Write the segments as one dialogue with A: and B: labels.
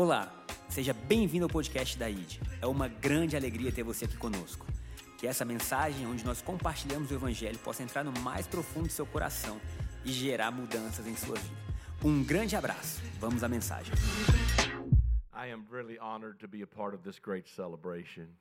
A: Olá, seja bem-vindo ao podcast da ID. É uma grande alegria ter você aqui conosco. Que essa mensagem, onde nós compartilhamos o Evangelho, possa entrar no mais profundo do seu coração e gerar mudanças em sua vida. Um grande abraço. Vamos à mensagem.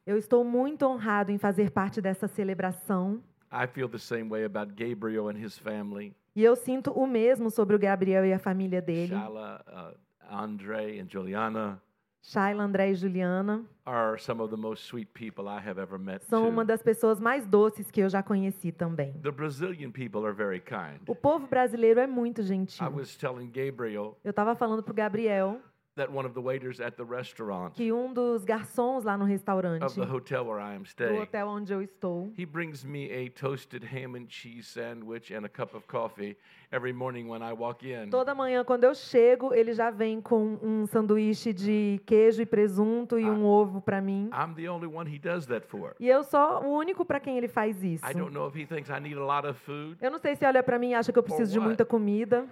B: Eu estou muito honrado em fazer parte dessa celebração
C: I feel the same way about Gabriel and his family.
B: e eu sinto o mesmo sobre o Gabriel e a família dele.
C: Shala, uh, Andre, and Juliana
B: Shaila, André e Juliana
C: are some of the most sweet people I have ever met.
B: são
C: too.
B: uma das pessoas mais doces que eu já conheci também.
C: The Brazilian people are very kind.
B: O povo brasileiro é muito
C: I
B: gentil.
C: was telling Gabriel
B: Eu estava falando pro Gabriel
C: that one of the waiters at the restaurant
B: que um dos garçons lá no
C: of
B: restaurante
C: the hotel where I am
B: do
C: staying,
B: hotel onde eu estou,
C: he brings me a toasted ham and cheese sandwich and a cup of coffee every morning when I walk in.
B: toda manhã quando eu chego, ele já vem com um sanduíche de queijo e presunto e um ovo para mim.
C: I'm the only one he does that for.
B: E eu sou o único para quem ele faz isso.
C: I don't know if he thinks I need a lot of food,
B: Eu não sei se olha para mim e acha que eu preciso de muita comida,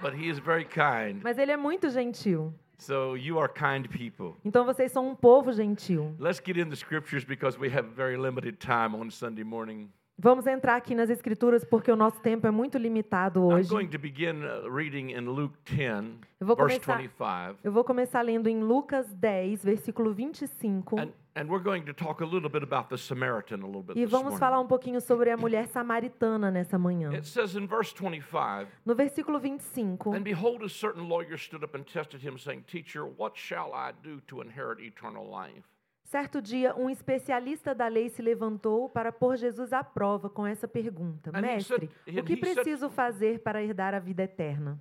C: but he is very kind.
B: mas ele é muito gentil.
C: So you are kind people.
B: Então vocês são um povo gentil.
C: Let's get in the scriptures because we have very limited time on Sunday morning.
B: Vamos entrar aqui nas escrituras porque o nosso tempo é muito limitado
C: I'm
B: hoje.
C: going to begin uh, reading in Luke 10,
B: Eu vou
C: verse
B: começar-
C: 25.
B: Eu vou começar lendo em Lucas 10, versículo 25.
C: And, and we're going to talk a little bit about the Samaritan a little bit
B: E vamos falar um pouquinho sobre a mulher samaritana nessa manhã.
C: It says in verse 25,
B: No versículo 25,
C: And behold, a certain lawyer stood up and tested him, saying, Teacher, what shall I do to inherit eternal life?
B: Certo dia, um especialista da lei se levantou para pôr Jesus à prova com essa pergunta: Mestre,
C: said-
B: o que preciso fazer para herdar a vida eterna?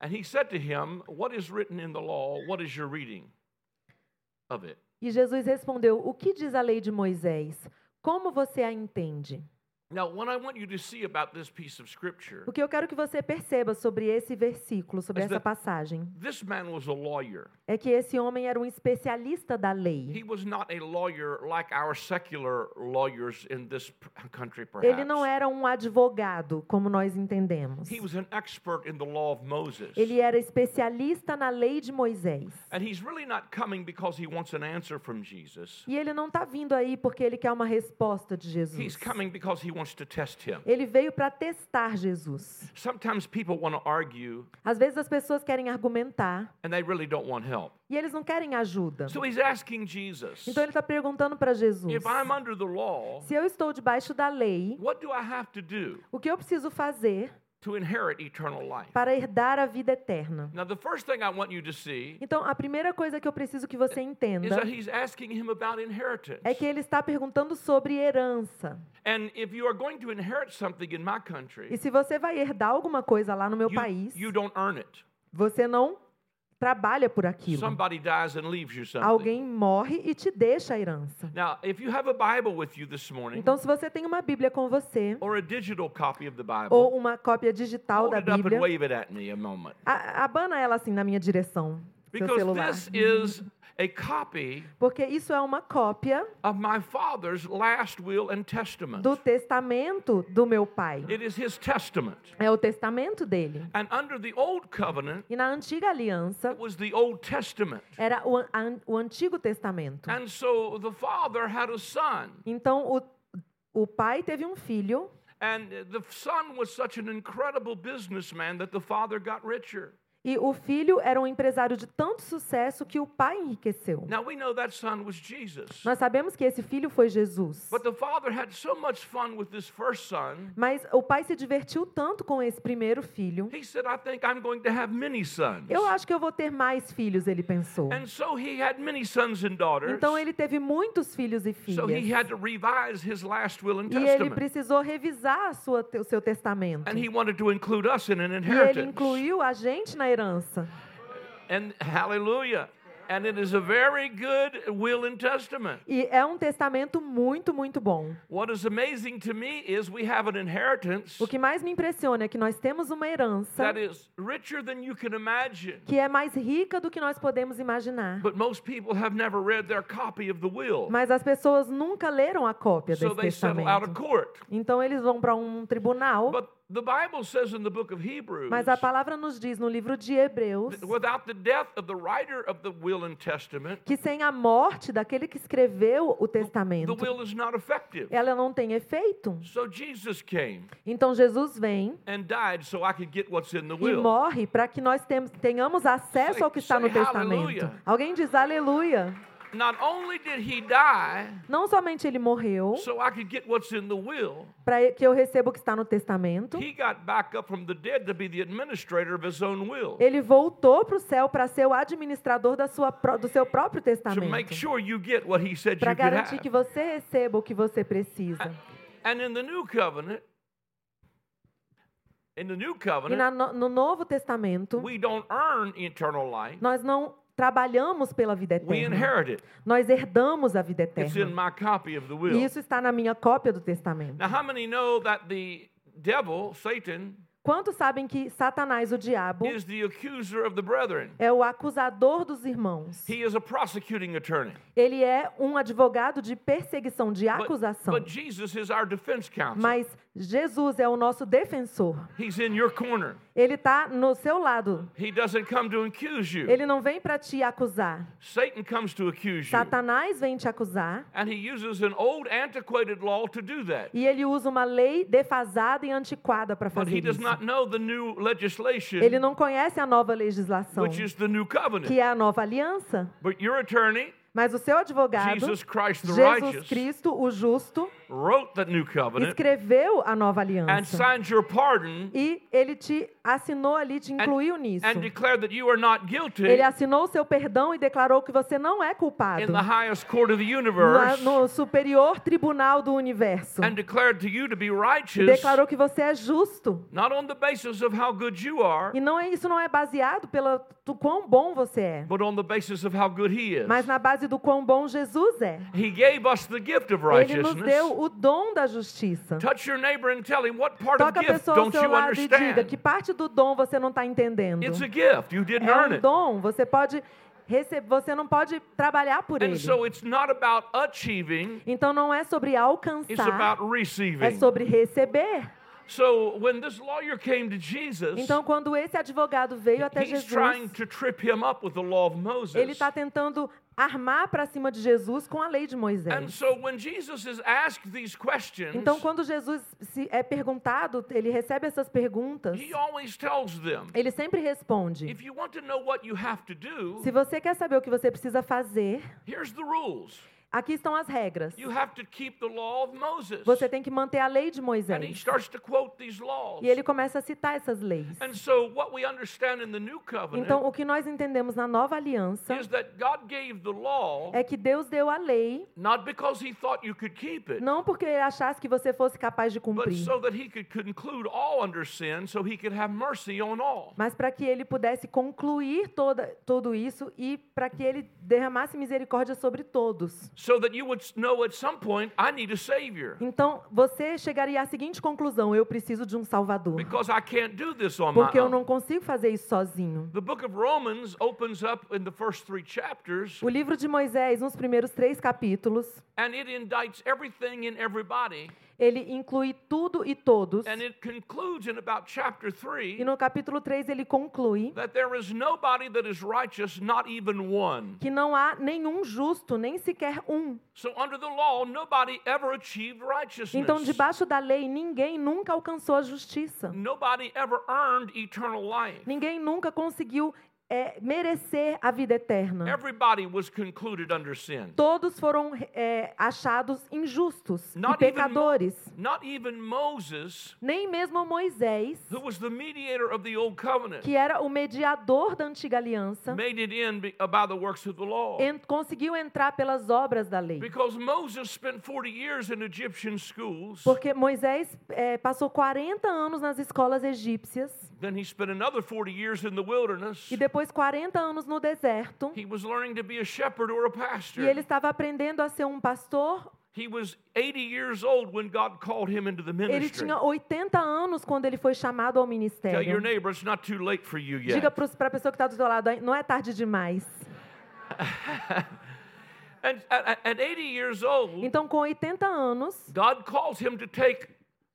C: And he said to him, What is written in the law? What is your reading of it?
B: E Jesus respondeu: O que diz a lei de Moisés? Como você a entende? O que eu quero que você perceba sobre esse versículo, sobre essa passagem,
C: this man was a lawyer.
B: É que esse homem era um especialista da
C: He
B: lei.
C: was not a lawyer like our secular lawyers in this p- country,
B: Ele não era um advogado, como nós entendemos.
C: He was an expert in the law of Moses.
B: Ele era especialista na lei de Moisés.
C: And he's really not coming because he wants an answer from Jesus.
B: E ele não está vindo aí porque ele quer uma resposta de
C: He's
B: Jesus.
C: coming because he wants to test him.
B: Ele veio para testar Jesus.
C: Sometimes people want to argue
B: Às vezes as pessoas querem argumentar
C: and they really don't want help.
B: E eles não querem ajuda.
C: So he's asking Jesus,
B: Então ele está perguntando para Jesus:
C: if I'm under the law,
B: se eu estou debaixo da lei,
C: what do I have to do
B: o que eu preciso fazer
C: to inherit eternal life?
B: para herdar a vida eterna?
C: Now, the first thing I want you to see
B: Então, a primeira coisa que eu preciso que você
C: is
B: entenda
C: that he's asking him about inheritance.
B: é que ele está perguntando sobre herança.
C: And if you are going to inherit something in my
B: E
C: country,
B: se você vai herdar alguma coisa lá no meu
C: you,
B: país,
C: you don't earn it.
B: você não trabalha por aquilo.
C: Somebody dies and leaves you something.
B: Alguém morre e te deixa a herança.
C: Now, if you have a Bible with you this morning,
B: Então, se você tem uma Bíblia com você,
C: or a digital copy of the Bible,
B: ou uma cópia digital
C: hold
B: da
C: it up and
B: Bíblia,
C: wave it at me a moment.
B: a- abana ela assim na minha direção, seu
C: Because
B: celular.
C: this is a copy
B: Porque isso é uma cópia
C: of my father's last will and testament.
B: do testamento do meu pai.
C: It is his testament.
B: É o testamento dele.
C: And under the old covenant,
B: E na antiga aliança,
C: it was the Old Testament.
B: era o, an- o Antigo Testamento.
C: And so the father had a son,
B: Então, o, o pai teve um filho,
C: and the son was such an incredible businessman that the father got richer.
B: E o filho era um empresário de tanto sucesso que o pai enriqueceu.
C: Now we know that son was Jesus.
B: Nós sabemos que esse filho foi Jesus.
C: But the father had so much fun with this first son.
B: Mas o pai se divertiu tanto com esse primeiro filho.
C: He said, I think I'm going to have many sons.
B: Eu acho que eu vou ter mais filhos, ele pensou.
C: And so he had many sons and daughters.
B: Então ele teve muitos filhos e
C: So he
B: filhas.
C: had to revise his last will and
B: E ele
C: testament.
B: precisou revisar sua, o seu testamento.
C: And he wanted to include us in an
B: E ele incluiu a gente na herança.
C: And hallelujah. And it is a very good will and testament.
B: E é um testamento muito, muito bom.
C: What is amazing to me is we have an inheritance
B: O que mais me impressiona é que nós temos uma herança
C: that is richer than you can imagine.
B: que é mais rica do que nós podemos imaginar.
C: But most people have never read their copy of the will.
B: Mas as pessoas nunca leram a cópia
C: So
B: desse
C: they settle out of
B: testamento.
C: court.
B: Então eles vão para um tribunal
C: But the Bible says in the book of Hebrews
B: Mas a palavra nos diz no livro de Hebreus
C: that without the death of the writer of the will and testament,
B: que sem a morte daquele que escreveu o testamento, ela não tem efeito.
C: So Jesus came
B: Então Jesus vem
C: and died so I could get what's in the
B: e
C: will.
B: morre para que nós tenhamos acesso ao que está no testamento. Alguém diz aleluia.
C: Not only did he die
B: Não somente ele morreu para que eu receba o que está no testamento,
C: he got back up from the dead to be the administrator of his own will.
B: ele voltou para o céu para ser o administrador da sua, do seu próprio
C: To
B: testamento.
C: make sure you get what he said
B: Para
C: you could
B: garantir que você receba o que você precisa.
C: And in the new covenant, in the new
B: E no, no Novo Testamento,
C: we don't earn eternal life.
B: nós não trabalhamos pela vida eterna. Nós herdamos a vida eterna. isso está na minha cópia do testamento.
C: Now, how many know that the devil, Satan,
B: Quantos sabem que Satanás, o diabo,
C: is the accuser of the brethren?
B: é o acusador dos irmãos?
C: He is a prosecuting attorney.
B: Ele é um advogado de perseguição, de
C: But,
B: acusação.
C: but Jesus is our defense counsel.
B: Mas Jesus é o nosso defensor.
C: He's in your corner.
B: Ele está no seu lado.
C: He doesn't come to accuse you.
B: Ele não vem para te acusar.
C: Satan comes to accuse you.
B: Satanás vem te acusar.
C: And he uses an old, antiquated law to do that.
B: E ele usa uma lei defasada e antiquada para
C: But
B: fazer isso.
C: Not know the new legislation,
B: Ele não conhece a nova legislação,
C: which is the new covenant.
B: que é a nova aliança.
C: But your attorney,
B: Mas o seu advogado,
C: Jesus
B: Cristo, o justo,
C: wrote the new covenant
B: escreveu a nova
C: and
B: aliança.
C: signed your pardon
B: E ele te assinou ali, te incluiu nisso.
C: and declared that you are not guilty
B: Ele assinou o seu perdão e declarou que você não é culpado.
C: in the highest court of the
B: Na-
C: universe
B: no superior tribunal do universo.
C: and declared to you to be
B: E
C: righteous,
B: declarou que você é justo.
C: not on the basis of how good you are,
B: E não é, isso não é baseado pelo do quão bom você é,
C: but on the basis of how good he is.
B: mas na base do quão bom Jesus é.
C: He gave us the gift of
B: Ele nos
C: righteousness.
B: deu o dom da justiça.
C: Touch your neighbor and tell him what part of
B: Toca a
C: gift
B: pessoa ao
C: don't
B: seu
C: you
B: lado e diga que parte do dom você não está entendendo.
C: It's a gift. You didn't
B: É um
C: it.
B: dom, você pode receber, você não pode trabalhar por ele.
C: And so it's not about achieving,
B: Então não é sobre
C: it's
B: alcançar,
C: about
B: é
C: receiving.
B: sobre receber.
C: So when this lawyer came to Jesus,
B: Então quando esse advogado veio até
C: he's trying
B: Jesus,
C: to trip him up with the law of
B: ele está tentando armar para cima de Jesus com a lei de
C: And
B: Moisés.
C: so when Jesus is asked these questions,
B: Então quando Jesus é perguntado, ele recebe essas perguntas, ele sempre responde: Se você quer saber o que você precisa fazer,
C: here's the rules.
B: Aqui estão as regras.
C: You have to keep the law of Moses.
B: Você tem que manter a lei de
C: And he
B: Moisés.
C: starts to quote these laws.
B: E ele começa a citar essas leis.
C: And so what we understand in the new covenant
B: Então, o que nós entendemos na nova aliança
C: is that God gave the law
B: é que Deus deu a lei
C: not because he thought you could keep it,
B: não porque ele achasse que você fosse capaz de cumprir,
C: so that he could conclude all under sin so he could have mercy on all.
B: mas para que ele pudesse concluir toda, tudo isso e para que ele derramasse misericórdia sobre todos.
C: So that you would know at some point, I need a savior.
B: Então, você chegaria à seguinte conclusão: eu preciso de um Salvador,
C: Because I can't do this on my
B: porque eu não consigo fazer isso sozinho.
C: The book of Romans opens up in the first three chapters
B: O livro de Moisés, nos primeiros três capítulos,
C: and it indicts everything and everybody.
B: Ele inclui tudo e todos.
C: And it concludes in about chapter
B: E
C: 3
B: no capítulo 3 ele conclui
C: that there is nobody that is righteous, not even one.
B: que não há nenhum justo, nem sequer um.
C: So under the law, nobody ever achieved righteousness.
B: Então, debaixo da lei, ninguém nunca alcançou a justiça.
C: Nobody ever earned eternal life.
B: Ninguém nunca conseguiu é, merecer a vida eterna.
C: Everybody was concluded under sin.
B: Todos foram é, achados injustos e
C: Not even, Mo-
B: pecadores.
C: not even Moses,
B: Nem mesmo Moisés,
C: who was the mediator of the old covenant,
B: que era o mediador da antiga aliança,
C: made it in be- by the works of the law.
B: conseguiu entrar pelas obras da lei.
C: Because Moses spent 40 years in Egyptian schools,
B: Porque Moisés é, passou 40 anos nas escolas egípcias
C: then he spent another 40 years in the wilderness.
B: e depois 40 anos no deserto.
C: He was learning to be a shepherd or a pastor.
B: E ele estava aprendendo a ser um pastor.
C: He was 80 years old when God called him into the
B: Ele
C: ministry.
B: tinha 80 anos quando ele foi chamado ao
C: Tell your
B: ministério.
C: neighbor it's not too late for you
B: Diga para a pessoa que está do seu lado, não é tarde demais.
C: And at, at 80 years old,
B: Então, com 80 anos,
C: God calls him to take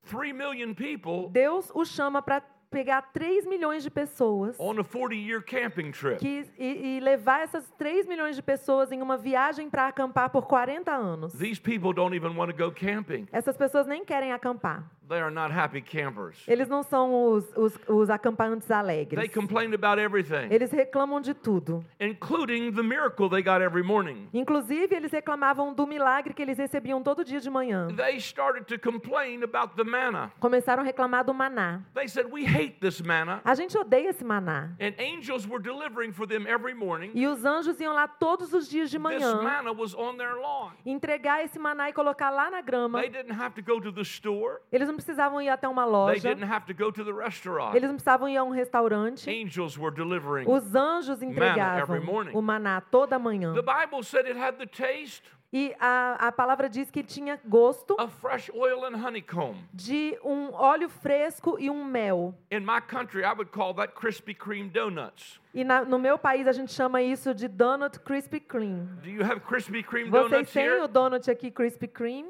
C: 3 million people
B: Deus o chama para pegar 3 milhões de pessoas
C: on a 40 year camping trip.
B: que, e, e levar essas 3 milhões de pessoas em uma viagem para acampar por 40 anos.
C: These people don't even want to go camping.
B: Essas pessoas nem querem acampar.
C: They are not happy campers.
B: Eles não são os, os, os acampantes
C: They
B: alegres.
C: complain about everything,
B: Eles reclamam de tudo.
C: including the miracle they got every morning.
B: Inclusive, eles reclamavam do milagre que eles recebiam todo dia de manhã.
C: They started to complain about the manna.
B: Começaram a reclamar do maná.
C: They said, We hate this manna.
B: A gente odeia esse maná.
C: And angels were delivering for them every morning.
B: E os anjos iam lá todos os dias de
C: This
B: manhã
C: manna was on their lawn.
B: entregar esse maná e colocar lá na grama.
C: They didn't have to go to the store.
B: Eles não precisavam ir até uma
C: They
B: loja.
C: didn't have to go to the restaurant.
B: Eles não precisavam ir a um restaurante.
C: Angels were delivering.
B: Os anjos entregavam
C: every morning.
B: o maná toda manhã.
C: The Bible said it had the taste
B: E a, a palavra diz que tinha gosto
C: of fresh oil and honeycomb.
B: de um óleo fresco e um mel.
C: In my country, I would call that Krispy Kreme donuts.
B: E na- no meu país a gente chama isso de donut Krispy Kreme.
C: Do you have Krispy Kreme
B: Vocês
C: donuts
B: têm
C: here?
B: o donut aqui Krispy Kreme?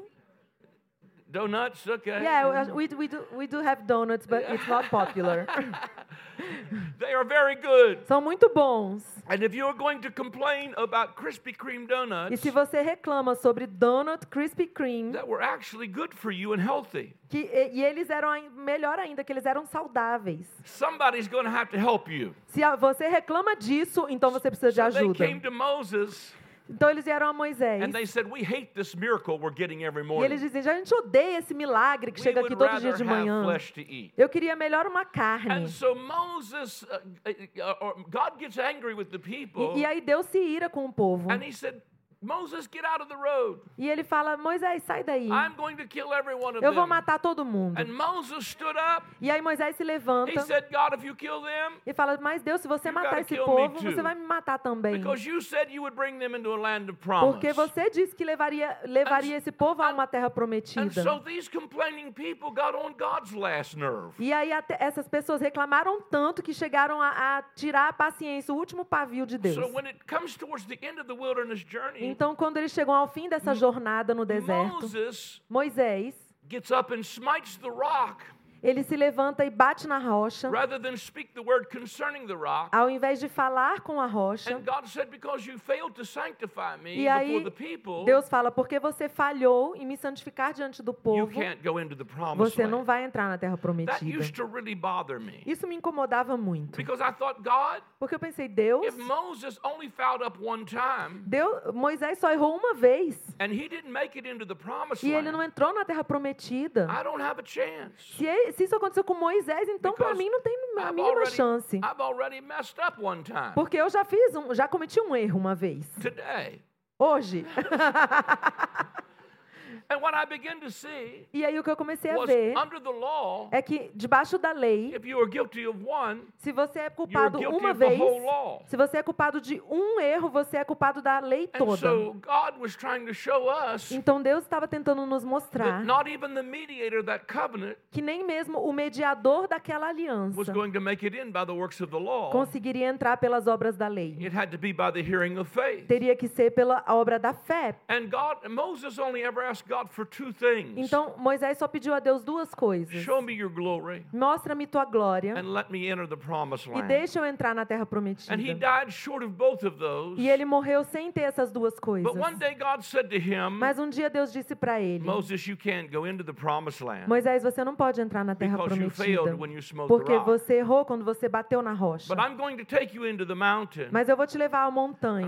C: Donuts, okay.
B: Yeah, we, we, do, we do have donuts, but it's not popular.
C: They are very good.
B: São muito bons.
C: And if you're going to complain about Krispy Kreme
B: E
C: donuts
B: se você reclama sobre donut Krispy Kreme,
C: that were actually good for you and healthy,
B: que, e, e eles eram melhor ainda, que eles eram saudáveis.
C: somebody's going to have to help you.
B: Se você reclama disso, então você precisa de
C: So they
B: ajuda.
C: came to Moses
B: Então eles vieram a Moisés.
C: and they said, We hate this miracle we're getting every
B: E
C: morning.
B: eles dizem, a gente odeia esse milagre que chega aqui todo dia de manhã. Eu queria melhor uma carne.
C: And so Moses, or God gets angry with the people,
B: e aí Deus se ira com o povo.
C: and he said, Moses, get out of the road.
B: E ele fala, Moisés, sai daí.
C: I'm going to kill every one of
B: Eu vou
C: them.
B: matar todo mundo.
C: And Moses stood up.
B: E aí Moisés se
C: He
B: levanta
C: said, God, if you kill them,
B: e fala, mas Deus, se você matar esse povo, você vai me matar também.
C: because you said you would bring them into a land of promise.
B: Porque você disse que levaria, levaria esse povo a uma terra
C: And
B: prometida.
C: so these complaining people got on God's last nerve.
B: E aí essas pessoas reclamaram tanto que chegaram a, a tirar a paciência, o último pavio de Deus.
C: So when it comes towards the end of the wilderness journey,
B: Então, quando eles chegam ao fim dessa jornada no deserto,
C: Moses
B: Moisés,
C: gets up and smites the rock
B: ele se levanta e bate na rocha,
C: rather than speak the word concerning the rock.
B: ao invés de falar com a rocha.
C: And God said, Because you failed to sanctify me
B: E aí,
C: before the people,
B: Deus fala, porque você falhou em me santificar diante do
C: you
B: povo,
C: can't go into the promised
B: você não vai entrar na terra
C: That
B: prometida.
C: used to really bother me.
B: Isso me incomodava muito,
C: Because I thought, God,
B: porque eu pensei, Deus,
C: if Moses only fouled up one time
B: Deus, Moisés só errou uma vez
C: and he didn't make it into the promised
B: e ele não entrou na terra prometida.
C: I don't have a chance.
B: Se, ele- se isso aconteceu com Moisés, então para mim não tem a mínima
C: already,
B: chance.
C: I've already messed up one time
B: Porque eu já fiz um, já cometi um erro uma vez.
C: today.
B: Hoje.
C: And what I began to see
B: e aí o que eu comecei a
C: was
B: ver
C: under the law,
B: é que debaixo da lei,
C: if you are guilty of one,
B: se você é culpado
C: guilty
B: uma
C: of the
B: vez,
C: whole law.
B: se você é culpado de um erro, você é culpado da lei
C: And
B: toda.
C: so God was trying to show us
B: Então Deus estava tentando nos mostrar
C: that not even the mediator of that covenant
B: que nem mesmo o mediador daquela
C: was
B: aliança
C: going to make it in by the works of the law.
B: conseguiria entrar pelas obras da lei.
C: It had to be by the hearing of faith.
B: Teria que ser pela obra da fé.
C: And God, Moses only ever asked God.
B: Então Moisés só pediu a Deus duas coisas.
C: Show me your glory
B: Mostra-me tua glória
C: and let me enter the promised
B: e deixa eu entrar na terra
C: And he
B: prometida.
C: died short of both of those.
B: E ele morreu sem ter essas duas coisas.
C: But one day God said to him,
B: Mas um dia Deus disse para ele:
C: Moses, you can't go into the promised land
B: Moisés, você não pode entrar na terra prometida. Porque você errou quando você bateu na rocha.
C: But I'm going to take you into the mountain
B: Mas eu vou te levar à montanha.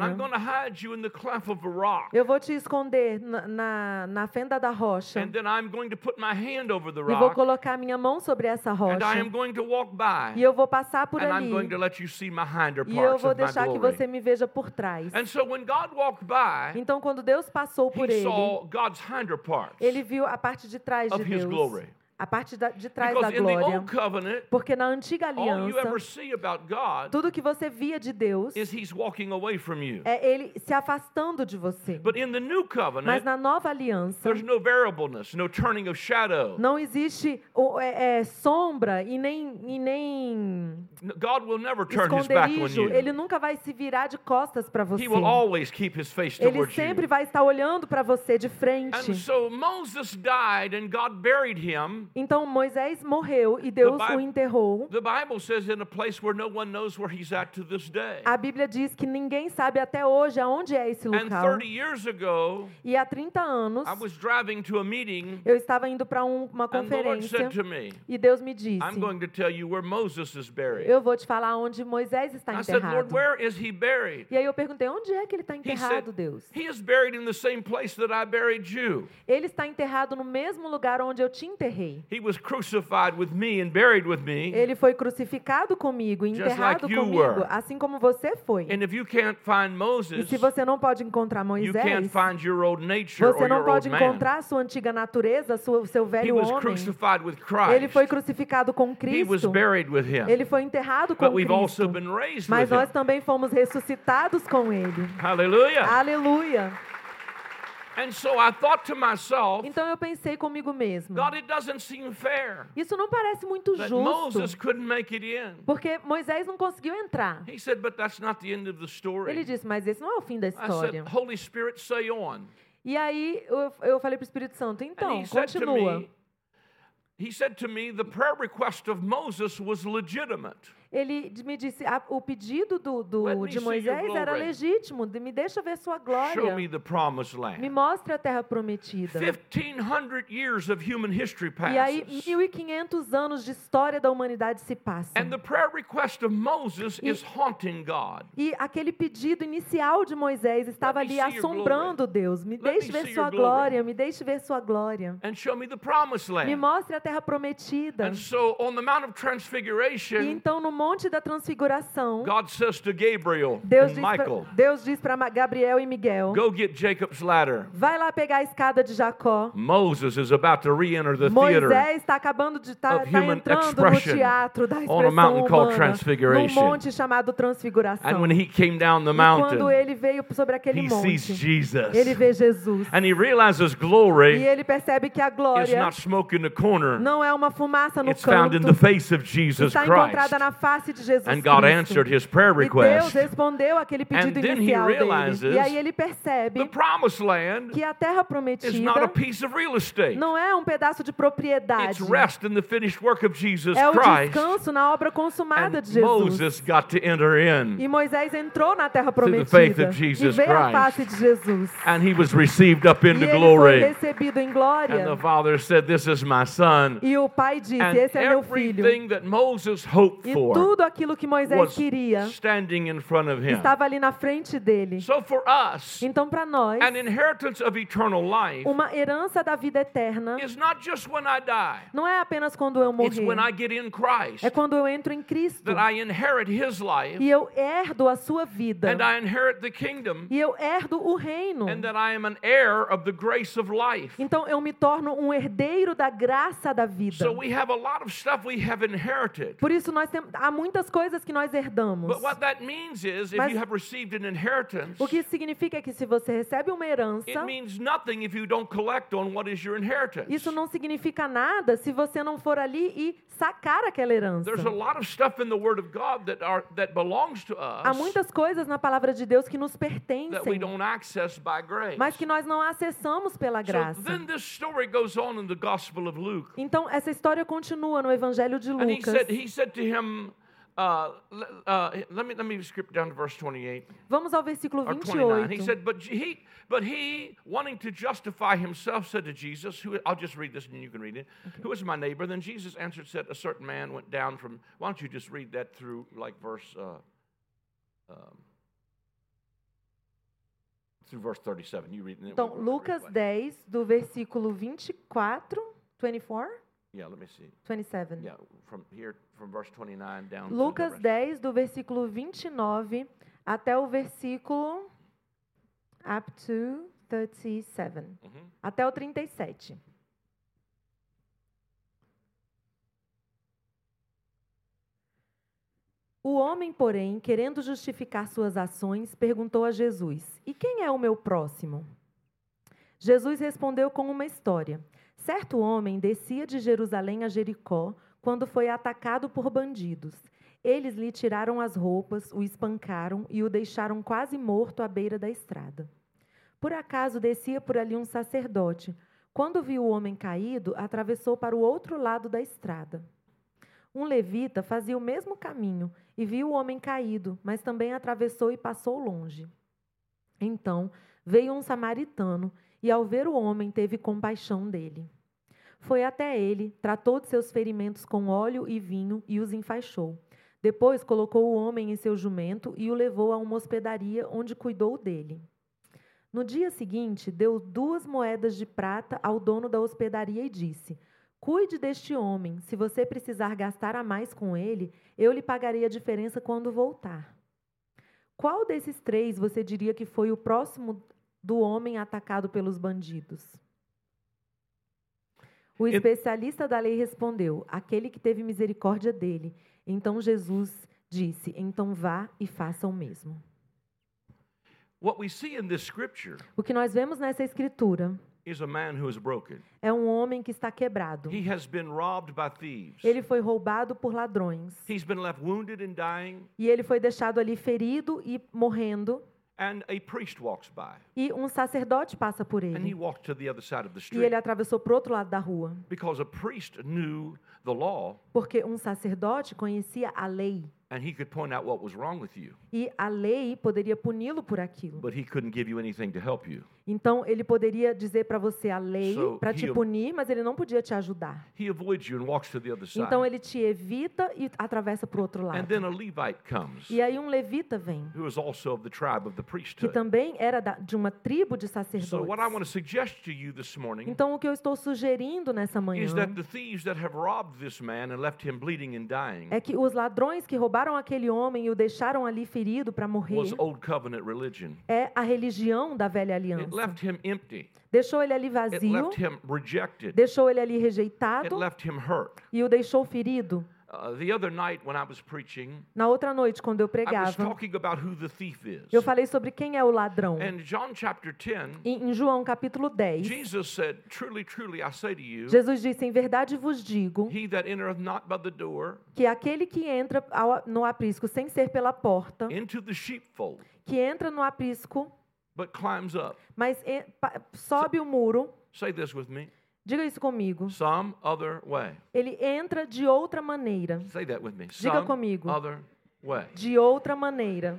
B: Eu vou te esconder na, na, na fenda da rocha.
C: And then I'm going to put my hand over the
B: E vou colocar minha mão sobre essa
C: and
B: rocha.
C: I am going to walk by
B: E eu vou passar por
C: and I'm
B: ali.
C: going to let you see my hinder
B: E eu
C: parts
B: vou deixar que você me veja por trás.
C: And so when God walked by,
B: Então, quando Deus passou por ele,
C: saw God's hinder parts.
B: ele viu a parte de trás de Deus.
C: glory.
B: A parte da- de trás da
C: Because the
B: glória.
C: covenant,
B: Porque na antiga aliança,
C: ever see about God
B: tudo que você via de Deus
C: is he's walking away from you.
B: é ele se afastando de você.
C: But in the new
B: Mas
C: covenant,
B: na nova aliança,
C: there's no variableness, no turning of shadow.
B: não existe o- é, é, sombra e nem, e nem
C: God will never turn his back on you.
B: Ele nunca vai se virar de costas para você.
C: He will always keep his face
B: Ele sempre
C: you.
B: vai estar olhando para você de frente.
C: And so Moses died and God buried him
B: Então Moisés morreu e Deus
C: Bi-
B: o enterrou.
C: The Bible says in a place where no one knows where he's at to this day.
B: A Bíblia diz que ninguém sabe até hoje aonde é esse
C: And
B: local.
C: 30 years ago,
B: E há 30 anos
C: I was driving to a meeting,
B: eu estava indo para uma
C: and the Lord
B: conferência
C: said to me,
B: e Deus me disse:
C: I'm going to tell you where Moses is buried.
B: Eu vou te falar onde Moisés está
C: I said, Lord,
B: enterrado.
C: where is he buried?
B: E aí eu perguntei: onde é que ele está
C: He
B: enterrado, Deus?
C: He is buried in the same place that I buried you.
B: Ele está enterrado no mesmo lugar onde eu te enterrei.
C: He was crucified with me and buried with me.
B: Ele foi crucificado comigo, enterrado
C: like
B: comigo, assim como você foi.
C: And if you can't find
B: E
C: Moses,
B: se você não pode encontrar
C: you can't
B: Moisés,
C: find your old nature or
B: você não
C: your
B: pode encontrar a sua antiga natureza, o seu
C: He
B: velho
C: was
B: homem.
C: crucified with
B: Ele foi crucificado com
C: He was
B: Cristo.
C: buried with him.
B: Ele foi enterrado com
C: But we've also
B: Cristo.
C: been raised
B: Mas
C: with
B: nós
C: him.
B: também fomos ressuscitados com Ele.
C: Hallelujah.
B: Aleluia.
C: And so I thought to myself,
B: Então eu pensei comigo mesmo.
C: God, it doesn't seem fair
B: Isso não parece muito justo.
C: couldn't make it in.
B: Porque Moisés não conseguiu entrar.
C: He said, but that's not the end of the
B: Ele
C: story.
B: disse, mas esse não é o fim da
C: I said,
B: história.
C: Holy Spirit, say on.
B: E aí eu, eu falei para o Espírito Santo, então,
C: he said to
B: continua.
C: me, he said to me, the prayer request of Moses was legitimate.
B: Ele me disse, "Ah, o pedido do, do-
C: me
B: de Moisés era legítimo, me deixa ver sua
C: Show
B: glória.
C: me the promised
B: Me
C: land.
B: mostre a terra prometida.
C: 1500 years of human history
B: E aí,
C: passes.
B: 1500 anos de história da humanidade se passam.
C: And the prayer request of Moses
B: E-
C: is haunting God.
B: E aquele pedido inicial de Moisés estava
C: Let me
B: ali assombrando Deus. Me
C: Let
B: deixe
C: me
B: ver sua glória, me deixe ver sua glória.
C: And show me the promised
B: Me
C: land.
B: mostre a terra prometida.
C: And so on the Mount of
B: E
C: Transfiguration,
B: então, no Monte da Transfiguração,
C: God says to Gabriel
B: Deus
C: and
B: diz, pra,
C: Michael,
B: Deus diz para Gabriel e Miguel:
C: go get Jacob's ladder.
B: vai lá pegar a escada de Jacó.
C: Moses is about to re-enter the theater
B: Moisés está acabando de estar
C: of human
B: entrando no teatro da
C: on a
B: expressão
C: mountain called
B: humana, num
C: Transfiguration.
B: monte chamado Transfiguração.
C: And when he came down the
B: e quando
C: mountain,
B: ele veio sobre aquele
C: he sees
B: monte,
C: Jesus.
B: ele vê Jesus.
C: And he realizes
B: E
C: glory
B: ele percebe que a
C: is
B: glória
C: not smoke in the corner.
B: não é uma fumaça no
C: It's found in the
B: canto,
C: face of Jesus
B: está
C: Christ.
B: encontrada na face de Jesus
C: And God answered his prayer
B: E Deus
C: request.
B: respondeu aquele pedido
C: And then he
B: inicial dele.
C: realizes
B: E aí ele
C: The
B: percebe
C: promised land
B: que a terra
C: is not a
B: prometida
C: piece of real estate.
B: não é um pedaço de propriedade.
C: It's rest in the finished work of Jesus
B: É o descanso na obra consumada
C: And
B: de Jesus.
C: Moses got to enter in.
B: E Moisés entrou na terra
C: the faith
B: prometida
C: of
B: e
C: Jesus
B: veio a face de Jesus.
C: And he was received up
B: E
C: into
B: ele foi
C: glory.
B: recebido em
C: And
B: glória.
C: the father said, This is my son.
B: E o pai disse:
C: And
B: Esse é meu filho.
C: everything that Moses hoped
B: E
C: for
B: tudo aquilo que Moisés queria estava ali na frente dele.
C: So for us,
B: Então, para nós,
C: an inheritance of eternal life
B: uma herança da vida eterna
C: is not just when I die,
B: não é apenas quando eu
C: it's when I
B: morrer,
C: get in Christ
B: é quando eu entro em Cristo
C: that I inherit his life
B: e eu herdo a sua vida
C: and I inherit the kingdom
B: e eu herdo o reino.
C: and that I am an heir of the grace of life.
B: Então eu me torno um herdeiro da graça da vida.
C: So we have a lot of stuff we have inherited.
B: Por isso nós temos há muitas coisas que nós herdamos.
C: But what that means is if
B: Mas-
C: you have received an inheritance,
B: O que isso significa é que se você recebe uma herança, isso não significa nada se você não for ali e sacar aquela herança.
C: There's a lot of stuff in the Word of God that are that belongs to
B: Há
C: us
B: muitas coisas na palavra de Deus que nos pertencem, mas que nós não acessamos pela graça. Então essa história continua no Evangelho de Lucas.
C: Said, he said to him, uh, uh, let me let me skip down to verse 28
B: Vamos ao versículo
C: or 29. He said, but he, but he, wanting to justify himself, said to Jesus, who I'll just read this and you can read it. Who is my neighbor? Then Jesus answered, said, a certain man went down from. Why don't you just read that through like verse. Uh, um, through verse 37. You read it.
B: Então, Lucas 10, do versículo 24, 24,
C: Yeah, let me see.
B: 27.
C: Yeah, from here, from verse 29 down.
B: Lucas
C: rest.
B: 10, do versículo 29 até o versículo up to 37.
C: Mhm.
B: Até o 37. O homem, porém, querendo justificar suas ações, perguntou a Jesus: E quem é o meu próximo? Jesus respondeu com uma história. Certo homem descia de Jerusalém a Jericó quando foi atacado por bandidos. Eles lhe tiraram as roupas, o espancaram e o deixaram quase morto à beira da estrada. Por acaso descia por ali um sacerdote, Quando viu o homem caído, atravessou para o outro lado da estrada. Um levita fazia o mesmo caminho e viu o homem caído, mas também atravessou e passou longe. Então veio um samaritano e, ao ver o homem, teve compaixão dele. Foi até ele, tratou de seus ferimentos com óleo e vinho e os enfaixou. Depois colocou o homem em seu jumento e o levou a uma hospedaria onde cuidou dele. No dia seguinte, deu duas moedas de prata ao dono da hospedaria e disse: Cuide deste homem. Se você precisar gastar a mais com ele, eu lhe pagarei a diferença quando voltar. Qual desses três você diria que foi o próximo do homem atacado pelos bandidos? O especialista da lei respondeu: aquele que teve misericórdia dele. Então Jesus disse: então vá e faça o mesmo. O que nós vemos nessa escritura é um homem que está quebrado. Ele foi roubado por ladrões. E ele foi deixado ali ferido e morrendo.
C: And a priest walks by.
B: E um sacerdote passa por
C: And he
B: ele.
C: walked to the other side of the
B: E
C: street
B: ele atravessou para o outro lado da rua.
C: because a priest knew the law
B: Porque um sacerdote conhecia a lei.
C: and he could point out what was wrong with you,
B: E a lei poderia puni-lo por aquilo.
C: but he couldn't give you anything to help you.
B: Então ele poderia dizer para você a lei
C: So,
B: para te punir, mas ele não podia te ajudar.
C: He avoids you and walks to the other side.
B: Então ele te evita e atravessa para o outro
C: And
B: lado.
C: then a Levite comes,
B: E aí um levita vem,
C: who is also of the tribe of the
B: que
C: priesthood.
B: também era da- de uma tribo de
C: So, what I
B: sacerdotes.
C: want to suggest to you this morning
B: Então o que eu estou sugerindo nessa manhã
C: is that the thieves that have robbed this man and left him bleeding and dying
B: é que os ladrões que roubaram aquele homem e o deixaram ali ferido para morrer
C: was Old Covenant religion.
B: é a religião da velha
C: It
B: aliança.
C: left him empty.
B: Deixou ele ali
C: It
B: vazio,
C: left him rejected.
B: deixou ele ali
C: It
B: rejeitado
C: left him hurt.
B: e o deixou ferido.
C: Uh, the other night when I was preaching,
B: Na outra noite, quando eu
C: I was
B: pregava,
C: talking about who the thief is.
B: eu falei sobre quem é o ladrão.
C: And John chapter 10,
B: Em João capítulo 10,
C: Jesus said, Truly, truly, I say to you,
B: Jesus disse: Em verdade vos digo
C: he that entereth not by the door
B: que aquele que entra no aprisco sem ser pela porta,
C: into the sheepfold,
B: que entra no aprisco,
C: but climbs up.
B: mas sobe o muro,
C: Say this with me.
B: Diga isso comigo.
C: Some other way.
B: Ele entra de outra maneira.
C: Say that with me.
B: Diga
C: Some
B: comigo.
C: other way.
B: De outra maneira.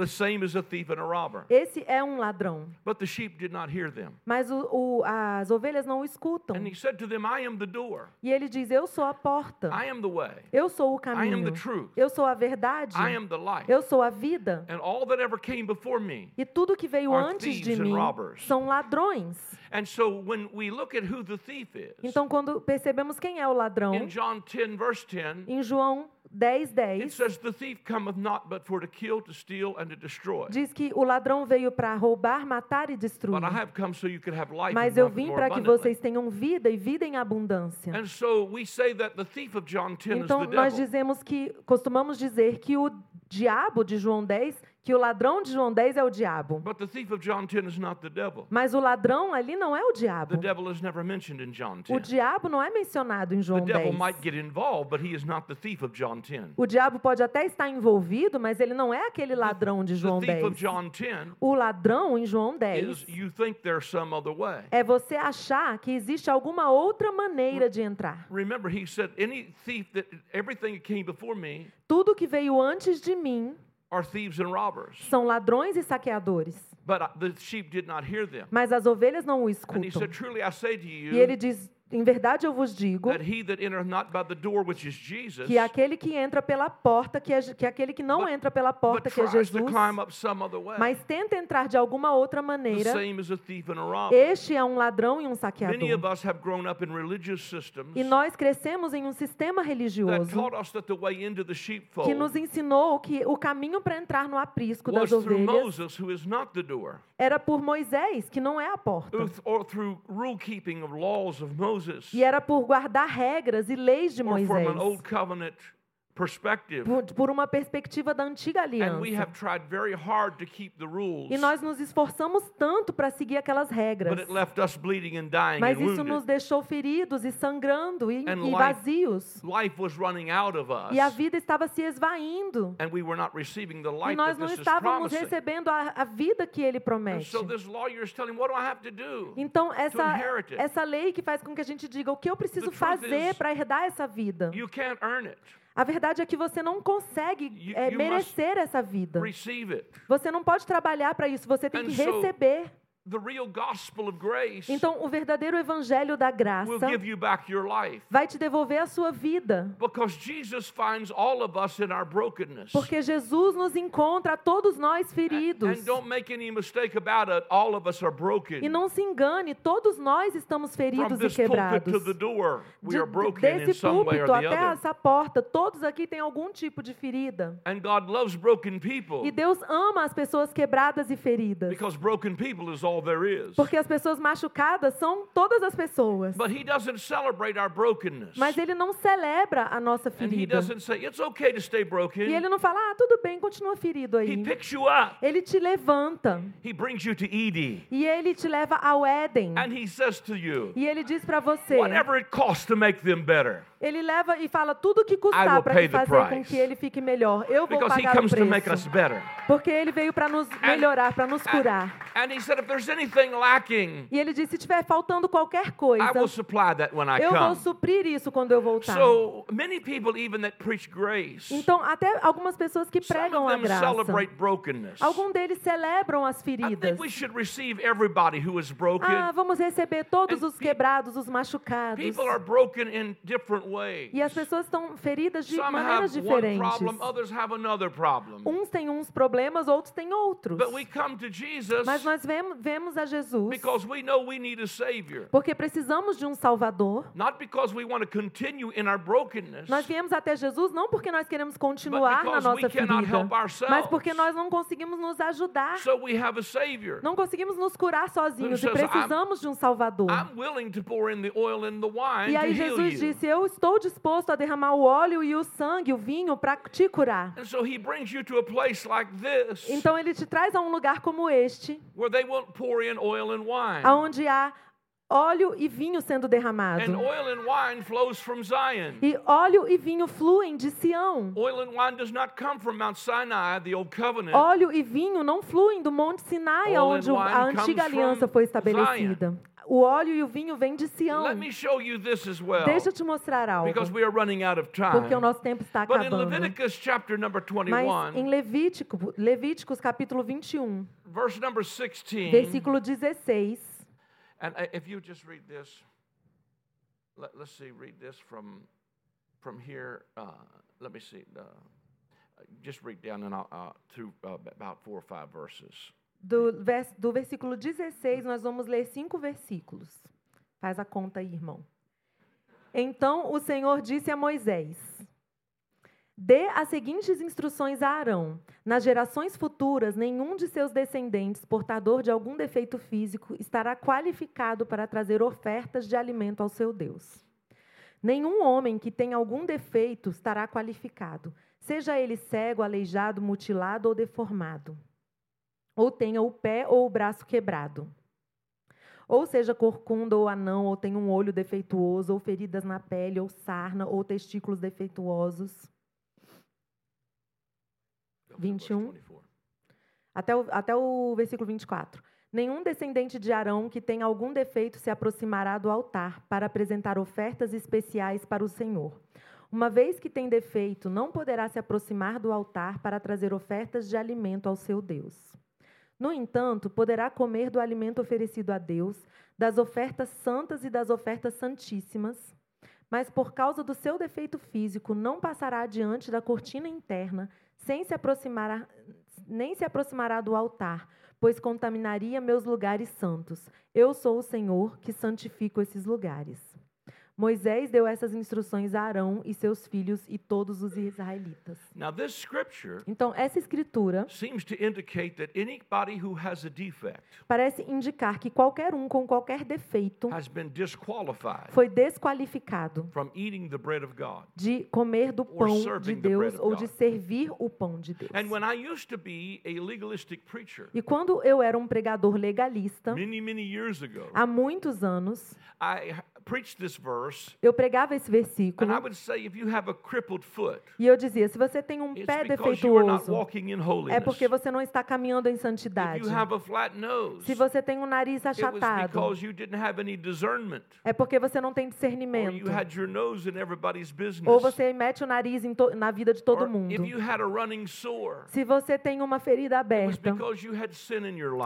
C: The same as a thief and a robber.
B: Esse é um ladrão.
C: But the sheep did not hear them.
B: Mas o- o- as ovelhas não o escutam.
C: And he said to them, I am the door.
B: E ele diz: Eu sou a porta.
C: I am the way.
B: Eu sou o
C: I am
B: caminho.
C: the truth.
B: Eu sou a verdade.
C: I am the light.
B: Eu sou a vida.
C: And all that ever came before me.
B: E tudo que veio
C: Are
B: antes de
C: and
B: mim
C: robbers.
B: são ladrões.
C: And so when we look at who the thief is,
B: Então, quando percebemos quem é o ladrão,
C: in John 10, verse 10,
B: em João 10,
C: it
B: 10,
C: says, The thief cometh not but for to kill, to steal, and to destroy.
B: diz que o ladrão veio para roubar, matar e destruir.
C: But I have come so you could have life
B: Mas eu vim para que vocês tenham vida e vida em abundância.
C: And so we say that the thief of John 10
B: Então,
C: is the
B: nós dizemos que, costumamos dizer que o diabo de João 10, que o ladrão de João 10 é o diabo.
C: But the thief of John 10 is not the devil.
B: Mas o ladrão ali não é o diabo.
C: The devil is never mentioned in John
B: O
C: 10.
B: diabo não é mencionado em João
C: The devil
B: 10.
C: might get involved, but he is not the thief of John 10.
B: O diabo pode até estar envolvido, mas ele não é aquele ladrão de João
C: thief
B: 10.
C: of John 10
B: O ladrão em João
C: is
B: 10
C: you think there's some other way.
B: é você achar que existe alguma outra maneira de entrar. Tudo que veio antes de mim
C: are thieves and robbers.
B: são ladrões e saqueadores,
C: But uh, the sheep did not hear them.
B: mas as ovelhas não o
C: And he
B: escutam.
C: said, Truly I say to
B: E ele
C: you
B: diz: Em verdade eu vos digo
C: that he that entereth not by the door, which is Jesus,
B: que aquele que entra pela porta, que é, que aquele que não entra pela porta, que é Jesus, mas tenta entrar de alguma outra maneira, este é um ladrão e um saqueador. E nós crescemos em um sistema religioso que nos ensinou que o caminho para entrar no aprisco das ovelhas era por Moisés, que não é a porta.
C: or, or through rule keeping of laws of Moses,
B: E era por guardar regras e leis de Moisés. Por, uma perspectiva da antiga
C: And we
B: aliança.
C: have tried very hard to keep the rules.
B: E nós nos esforçamos tanto para seguir aquelas regras.
C: But it left us bleeding and dying
B: Mas
C: and
B: isso nos deixou feridos e sangrando e,
C: And
B: e
C: life-
B: vazios.
C: Life was running out of us.
B: E a vida estava se esvaindo.
C: And we were not receiving the
B: E nós
C: that
B: não estávamos recebendo a, a vida que ele promete. Então, essa, essa lei que faz com que a gente diga o que eu preciso fazer para herdar essa vida.
C: You can't earn it.
B: A verdade é que você não consegue é, merecer essa vida. Você não pode trabalhar para isso, você tem que receber.
C: The real gospel of grace
B: Então, o verdadeiro evangelho da graça vai te devolver a sua vida.
C: Because Jesus finds all of us in our brokenness.
B: Porque Jesus nos encontra a todos nós feridos.
C: And don't make any mistake about it, all of us are
B: E não se engane, todos nós estamos feridos e quebrados. De- desse púlpito até essa porta, todos aqui têm algum tipo de ferida.
C: And God loves broken people
B: E Deus ama as pessoas quebradas e feridas.
C: because broken people is all there is.
B: Porque as pessoas machucadas são todas as pessoas.
C: But He doesn't celebrate our brokenness.
B: Mas Ele não celebra a nossa
C: And He
B: ferida.
C: doesn't say, it's okay to stay
B: E
C: broken.
B: Ele não fala, ah, tudo bem, continua ferido
C: He
B: aí.
C: picks you up.
B: Ele te levanta.
C: He brings you to.
B: E Ele te leva ao Éden.
C: And He says to you,
B: E Ele diz para você,
C: whatever it costs to make them better.
B: Ele leva e fala tudo o que custar para fazer com que ele fique melhor. Eu vou
C: Because He
B: pagar o
C: comes to make us
B: preço.
C: better.
B: Porque ele veio para nos melhorar, para nos curar.
C: And He said, lacking,
B: E ele disse, se estiver faltando qualquer
C: I
B: coisa,
C: will supply that when I
B: eu vou
C: come.
B: suprir isso quando eu voltar.
C: So many people, even that preach grace,
B: Então, até algumas pessoas que pregam a graça,
C: celebrate brokenness.
B: algum deles celebram as
C: I
B: feridas.
C: think we should receive everybody who is broken.
B: Ah, vamos receber todos
C: And
B: os quebrados, os machucados.
C: People are broken in different ways.
B: E as pessoas estão feridas de
C: Some
B: maneiras
C: have one
B: diferentes.
C: problem, others have another problem.
B: Uns têm uns problemas, outros têm outros.
C: But we come to Jesus
B: Mas nós vemos, vemos a Jesus
C: because we know we need a Savior.
B: porque precisamos de um Salvador.
C: Not because we want to continue in our brokenness,
B: Nós viemos até Jesus não porque nós queremos continuar na nossa ferida, mas porque nós não conseguimos nos ajudar.
C: so we have a Savior.
B: Não conseguimos nos curar sozinhos e precisamos de um Salvador.
C: I'm willing to pour in the oil and the wine
B: E aí Jesus disse: Eu estou disposto a derramar o óleo e o sangue, o vinho, para te curar.
C: And so he brings you to a place like this
B: Então ele te traz a um lugar como este,
C: where they won't pour in oil and wine.
B: aonde há óleo e vinho sendo derramado.
C: And oil and wine flows from Zion.
B: E óleo e vinho fluem de Sião.
C: Oil and wine does not come from Mount Sinai, the old covenant.
B: Óleo e vinho não fluem do Monte Sinai,
C: Oil
B: onde a antiga aliança foi estabelecida. O óleo e o vinho vêm de Sião.
C: Let me show you this as well,
B: Deixa eu te mostrar algo,
C: because we are running out of
B: porque o
C: time.
B: nosso tempo está
C: But in
B: acabando.
C: Leviticus chapter number
B: Mas
C: 21,
B: em Levítico, Levíticos capítulo 21,
C: verse number 16,
B: versículo 16,
C: and uh, if you just read this, let, us see, read this from from here. Uh, let me see. Uh, just read down and I'll, uh, through uh, about four or five verses.
B: Do, vers, do versículo 16, nós vamos ler cinco versículos. Faz a conta aí, irmão. Então o Senhor disse a Moisés: Dê as seguintes instruções a Arão: Nas gerações futuras, nenhum de seus descendentes, portador de algum defeito físico, estará qualificado para trazer ofertas de alimento ao seu Deus. Nenhum homem que tenha algum defeito estará qualificado, seja ele cego, aleijado, mutilado ou deformado, ou tenha o pé ou o braço quebrado, ou seja corcunda ou anão, ou tenha um olho defeituoso, ou feridas na pele, ou sarna, ou testículos defeituosos.
C: Up to verse
B: 21.
C: 24.
B: Até o, até o versículo 24. Nenhum descendente de Arão que tenha algum defeito se aproximará do altar para apresentar ofertas especiais para o Senhor. Uma vez que tem defeito, não poderá se aproximar do altar para trazer ofertas de alimento ao seu Deus. No entanto, poderá comer do alimento oferecido a Deus, das ofertas santas e das ofertas santíssimas, mas por causa do seu defeito físico, não passará adiante da cortina interna, sem se aproximar, nem se aproximará do altar, pois contaminaria meus lugares santos. Eu sou o Senhor que santifico esses lugares. Moisés deu essas instruções a Arão e seus filhos e todos os israelitas.
C: Now, this scripture
B: Então, essa escritura
C: seems to indicate that anybody who has a defect
B: parece indicar que qualquer um com qualquer defeito
C: has been disqualified
B: foi desqualificado
C: from eating the bread of God.
B: de comer do pão de Deus ou de servir o pão de Deus.
C: And when I used to be a legalistic preacher
B: E quando eu era um pregador legalista,
C: many, many years ago,
B: há muitos anos,
C: I
B: eu pregava esse
C: and I
B: versículo
C: would say if you have a crippled foot,
B: e eu dizia: se você tem um pé defeituoso,
C: walking in
B: é porque você não está caminhando em santidade. Se você tem um nariz achatado, é porque você não tem discernimento. Ou você mete o nariz na vida de todo mundo. Se você tem uma ferida aberta,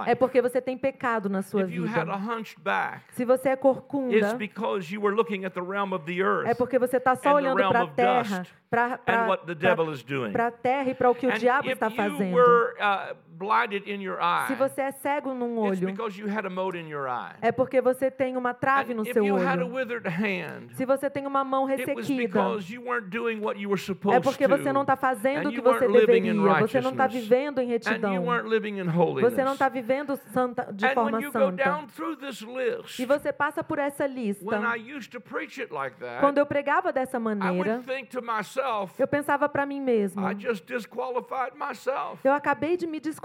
B: é porque você tem pecado na sua
C: If you had a
B: vida. Se você é corcunda,
C: because you were looking at the realm of the earth
B: é porque você está só olhando para a terra, para
C: and what the devil is doing.
B: a terra e para o que o diabo está fazendo.
C: were uh, blinded in your eye,
B: Se você é cego num
C: it's
B: olho,
C: because you had a mote in your eye.
B: é porque você tem uma trave no
C: if
B: seu
C: you had a
B: olho.
C: withered hand,
B: Se você tem uma mão ressequida,
C: because you weren't doing what you were supposed
B: é porque você não está fazendo o que você deveria. Você não está vivendo em
C: And you
B: retidão.
C: weren't living in holiness.
B: Você não está vivendo santa, de
C: and when
B: forma
C: you go
B: santa.
C: down through this list,
B: E você passa por essa
C: when
B: lista.
C: I used to preach it like that,
B: Quando eu pregava dessa
C: I
B: maneira,
C: would think to myself,
B: eu pensava para mim mesmo:
C: I just disqualified myself.
B: eu acabei de me desqualificar.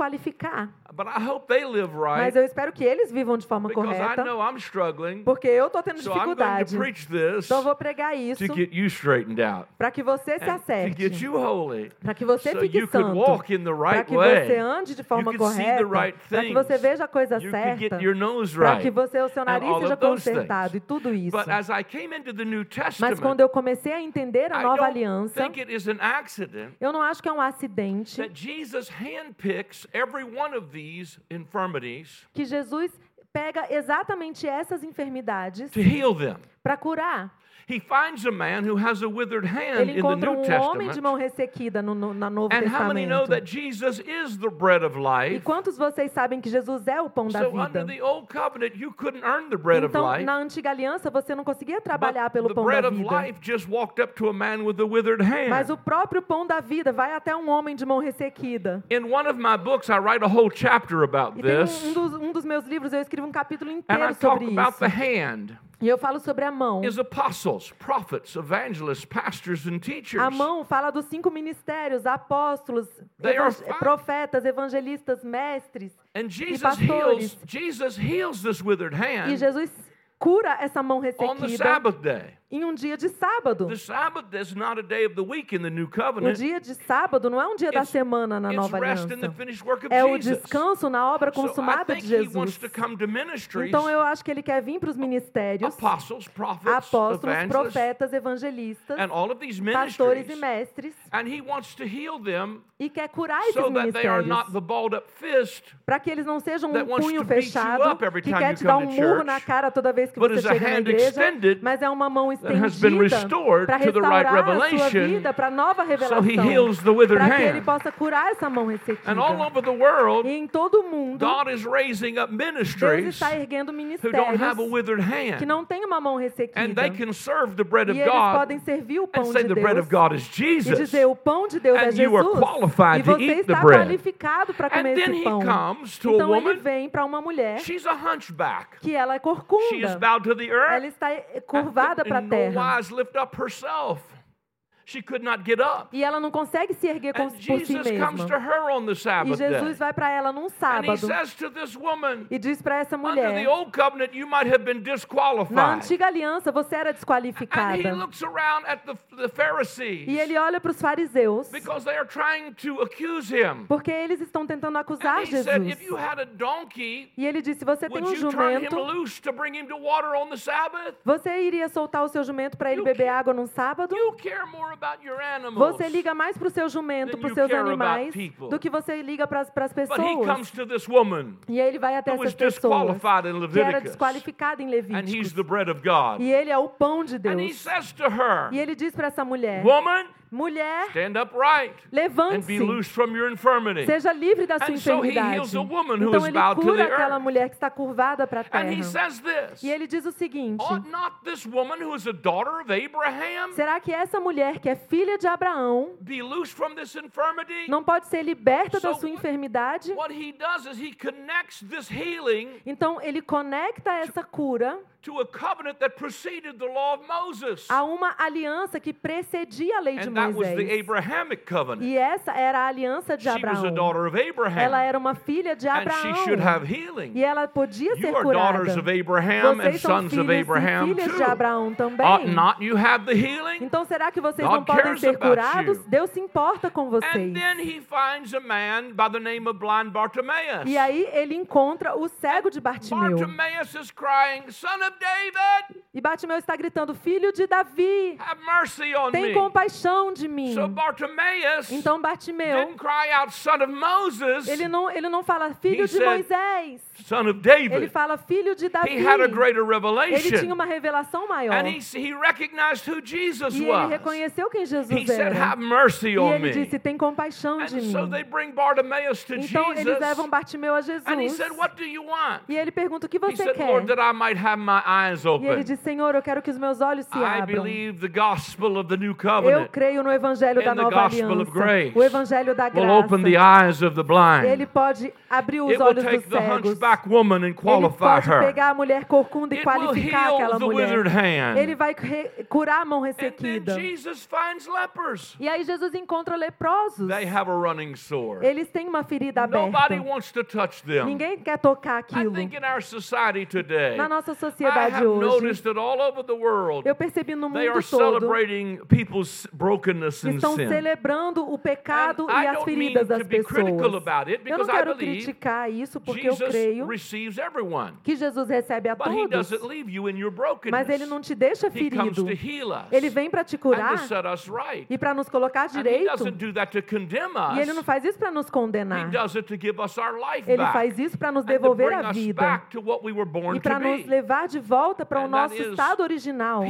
C: But I hope they live right
B: Mas eu espero que eles vivam de forma correta,
C: know I'm struggling.
B: porque eu estou tendo
C: So
B: dificuldade. Então vou pregar isso para que você se acerte, para que você
C: so
B: fique santo, para
C: right
B: que
C: way.
B: você ande de forma correta,
C: right
B: para que você veja a coisa
C: you
B: certa,
C: nose
B: para
C: right.
B: que você, o seu nariz seja consertado e tudo isso.
C: But as I came into the New
B: Mas
C: Testament,
B: quando eu comecei a entender a
C: I
B: nova aliança,
C: think it is an accident
B: eu não acho que é um acidente
C: that Jesus handpicks every one of these infirmities
B: que Jesus pega exatamente essas enfermidades
C: to heal them.
B: para curar.
C: He finds a man who has a withered hand
B: Ele
C: in the
B: encontra
C: New
B: um homem de mão ressequida no, no, na Novo
C: And how many know
B: Testamento.
C: that Jesus is the bread of
B: E
C: life?
B: quantos vocês sabem que Jesus é o pão da
C: So
B: vida?
C: under the old covenant, you couldn't earn the bread of
B: Então,
C: life.
B: na antiga aliança, você não conseguia trabalhar
C: But
B: pelo
C: the
B: pão
C: bread
B: da
C: of
B: vida.
C: life just walked up to a man with a withered
B: Mas o próprio pão da vida vai até um homem de mão ressequida.
C: In one of my books, I write a whole chapter about
B: E tem um,
C: this.
B: dos, um dos meus livros, eu escrevo um capítulo
C: And I
B: inteiro
C: talk
B: sobre isso. E eu falo sobre a mão.
C: is apostles, prophets, evangelists, pastors, and teachers.
B: A mão fala dos cinco ministérios, apóstolos, evan- profetas, evangelistas, mestres.
C: And Jesus
B: pastores.
C: heals, Jesus heals this withered
B: E
C: hand
B: Jesus cura essa mão
C: on the
B: ressequida
C: Sabbath day.
B: Em um dia de sábado.
C: The Sabbath is not a day of the week in the new
B: O dia de sábado não é um dia da semana na nova aliança. É o descanso na obra consumada de Jesus. Então eu acho que ele quer vir para os ministérios, apóstolos, profetas, evangelistas,
C: and all of these
B: pastores e mestres, e quer curar esses ministérios, para que eles não sejam um punho fechado que quer te dar um murro na cara toda vez que você chega na igreja,
C: extended
B: mas é uma mão
C: been
B: estendida para
C: to the right
B: restaurar a sua
C: revelation
B: vida para nova
C: so
B: revelação,
C: he heals the withered
B: para que ele
C: hand.
B: possa curar essa mão ressequida.
C: And all over the world,
B: E em todo o mundo,
C: God is raising up
B: Deus
C: ministries
B: está erguendo
C: who don't have a
B: ministérios
C: withered
B: que
C: hand.
B: não têm uma mão ressequida.
C: And they can serve the bread
B: E
C: of
B: eles
C: God
B: podem servir o
C: and
B: pão
C: say
B: de
C: the bread
B: Deus
C: of God is
B: e
C: Jesus.
B: dizer o pão de Deus é Jesus.
C: qualified
B: E
C: to
B: você
C: eat the
B: está
C: bread.
B: qualificado para
C: And
B: comer esse
C: he
B: pão.
C: comes to a
B: Então ele
C: woman.
B: vem para uma mulher
C: She's a hunchback.
B: que ela é
C: She is
B: corcunda.
C: bowed to the
B: Ela
C: earth
B: está curvada para terra.
C: wise lift up herself. She could not get up.
B: E ela não consegue se erguer com- por si
C: Jesus
B: mesma. E. Jesus vai para ela num sábado
C: woman,
B: e diz para essa mulher:
C: covenant,
B: Na antiga aliança você era desqualificada.
C: the, the
B: E ele olha para os fariseus, porque eles estão tentando acusar
C: said,
B: Jesus.
C: a donkey,
B: E ele disse: Você tem um jumento, você iria soltar o seu jumento para ele
C: You
B: beber água num sábado? Você liga mais para o seu jumento, para os seus animais, do que você liga para as pessoas. E ele vai até essas pessoas que era desqualificada em
C: God.
B: E ele é o pão de Deus. E ele diz para essa mulher:
C: Woman,
B: Mulher,
C: stand upright, and be
B: levante-se.
C: loosed from your infirmity.
B: Seja livre da sua
C: And so he
B: enfermidade. Então ele cura aquela mulher que está curvada para a
C: And he
B: terra.
C: says this
B: E ele diz o seguinte: será que essa mulher que é filha de Abraão
C: be loosed from this infirmity?
B: não pode ser liberta da sua enfermidade? Então ele conecta essa cura
C: a covenant that preceded the law of Moses.
B: a uma aliança que precedia a lei de
C: And that was the
B: Moisés.
C: Abrahamic covenant.
B: E essa era a aliança de Abraão.
C: daughter of Abraham.
B: Ela era uma filha de
C: and she should have
B: Abraão.
C: healing.
B: E ela podia ser curada. Vocês são filhos
C: Abraham
B: e filhas de. Abraão
C: Ought
B: também.
C: not you have the healing?
B: Então será que vocês não podem ser curados? Deus se importa com
C: And
B: vocês.
C: then he finds a man by the name of blind Bartimaeus.
B: E aí ele encontra o cego de Bartimeu.
C: Bartimaeus is crying, Son of
B: E Bartimeu está gritando: Filho de Davi,
C: have mercy on
B: tem
C: me.
B: compaixão de mim.
C: So Bartimaeus
B: Então Bartimeu,
C: didn't cry out, Son of Moses,
B: ele não, ele não fala filho
C: He
B: de
C: said,
B: Moisés.
C: Son of
B: Ele fala filho de Davi.
C: He had a greater
B: Ele tinha
C: revelation.
B: uma revelação maior.
C: And he, he recognized who Jesus
B: E ele
C: was.
B: reconheceu quem
C: He
B: Jesus
C: said,
B: era.
C: Have mercy
B: E
C: on
B: ele
C: me.
B: disse: Tem compaixão de mim.
C: they bring Bartimaeus to
B: Então eles
C: Jesus.
B: levam Bartimeu a
C: And he
B: Jesus.
C: said, What do you want?
B: E ele pergunta: O que
C: He
B: você quer?
C: I my eyes
B: E ele
C: open.
B: diz: Senhor, eu quero que os meus olhos se
C: I
B: abram.
C: believe the gospel of the new
B: Eu
C: covenant
B: creio no evangelho da nova aliança.
C: grace
B: O evangelho da
C: will open the
B: graça.
C: eyes of the
B: Ele
C: blind.
B: pode abrir os
C: It
B: olhos dos cegos.
C: hunchback woman and
B: Ele
C: qualify
B: pode
C: her.
B: pegar a mulher corcunda e
C: It will
B: qualificar
C: heal
B: aquela
C: the
B: mulher.
C: withered hand.
B: Ele vai curar a mão
C: And then
B: ressequida.
C: Jesus finds lepers.
B: E aí Jesus encontra leprosos.
C: They have a running sword.
B: Eles têm uma ferida
C: Nobody
B: aberta.
C: wants to touch them.
B: Ninguém quer tocar
C: I
B: aquilo.
C: think in our society today,
B: Na nossa
C: I
B: sociedade
C: have
B: hoje,
C: noticed that all over the world,
B: eu percebi no mundo todo que estão celebrando o pecado e as feridas das
C: to be critical
B: pessoas.
C: about it
B: Eu não
C: because I
B: quero
C: believe
B: criticar isso porque eu creio
C: receives everyone.
B: que Jesus recebe a
C: But he
B: todos.
C: doesn't leave you in your brokenness.
B: Mas ele não te deixa ferido. Ele vem para te curar e para nos colocar direito. E ele não faz isso para nos condenar. Ele faz isso para nos devolver a vida e para nos levar de volta para o nosso estado original.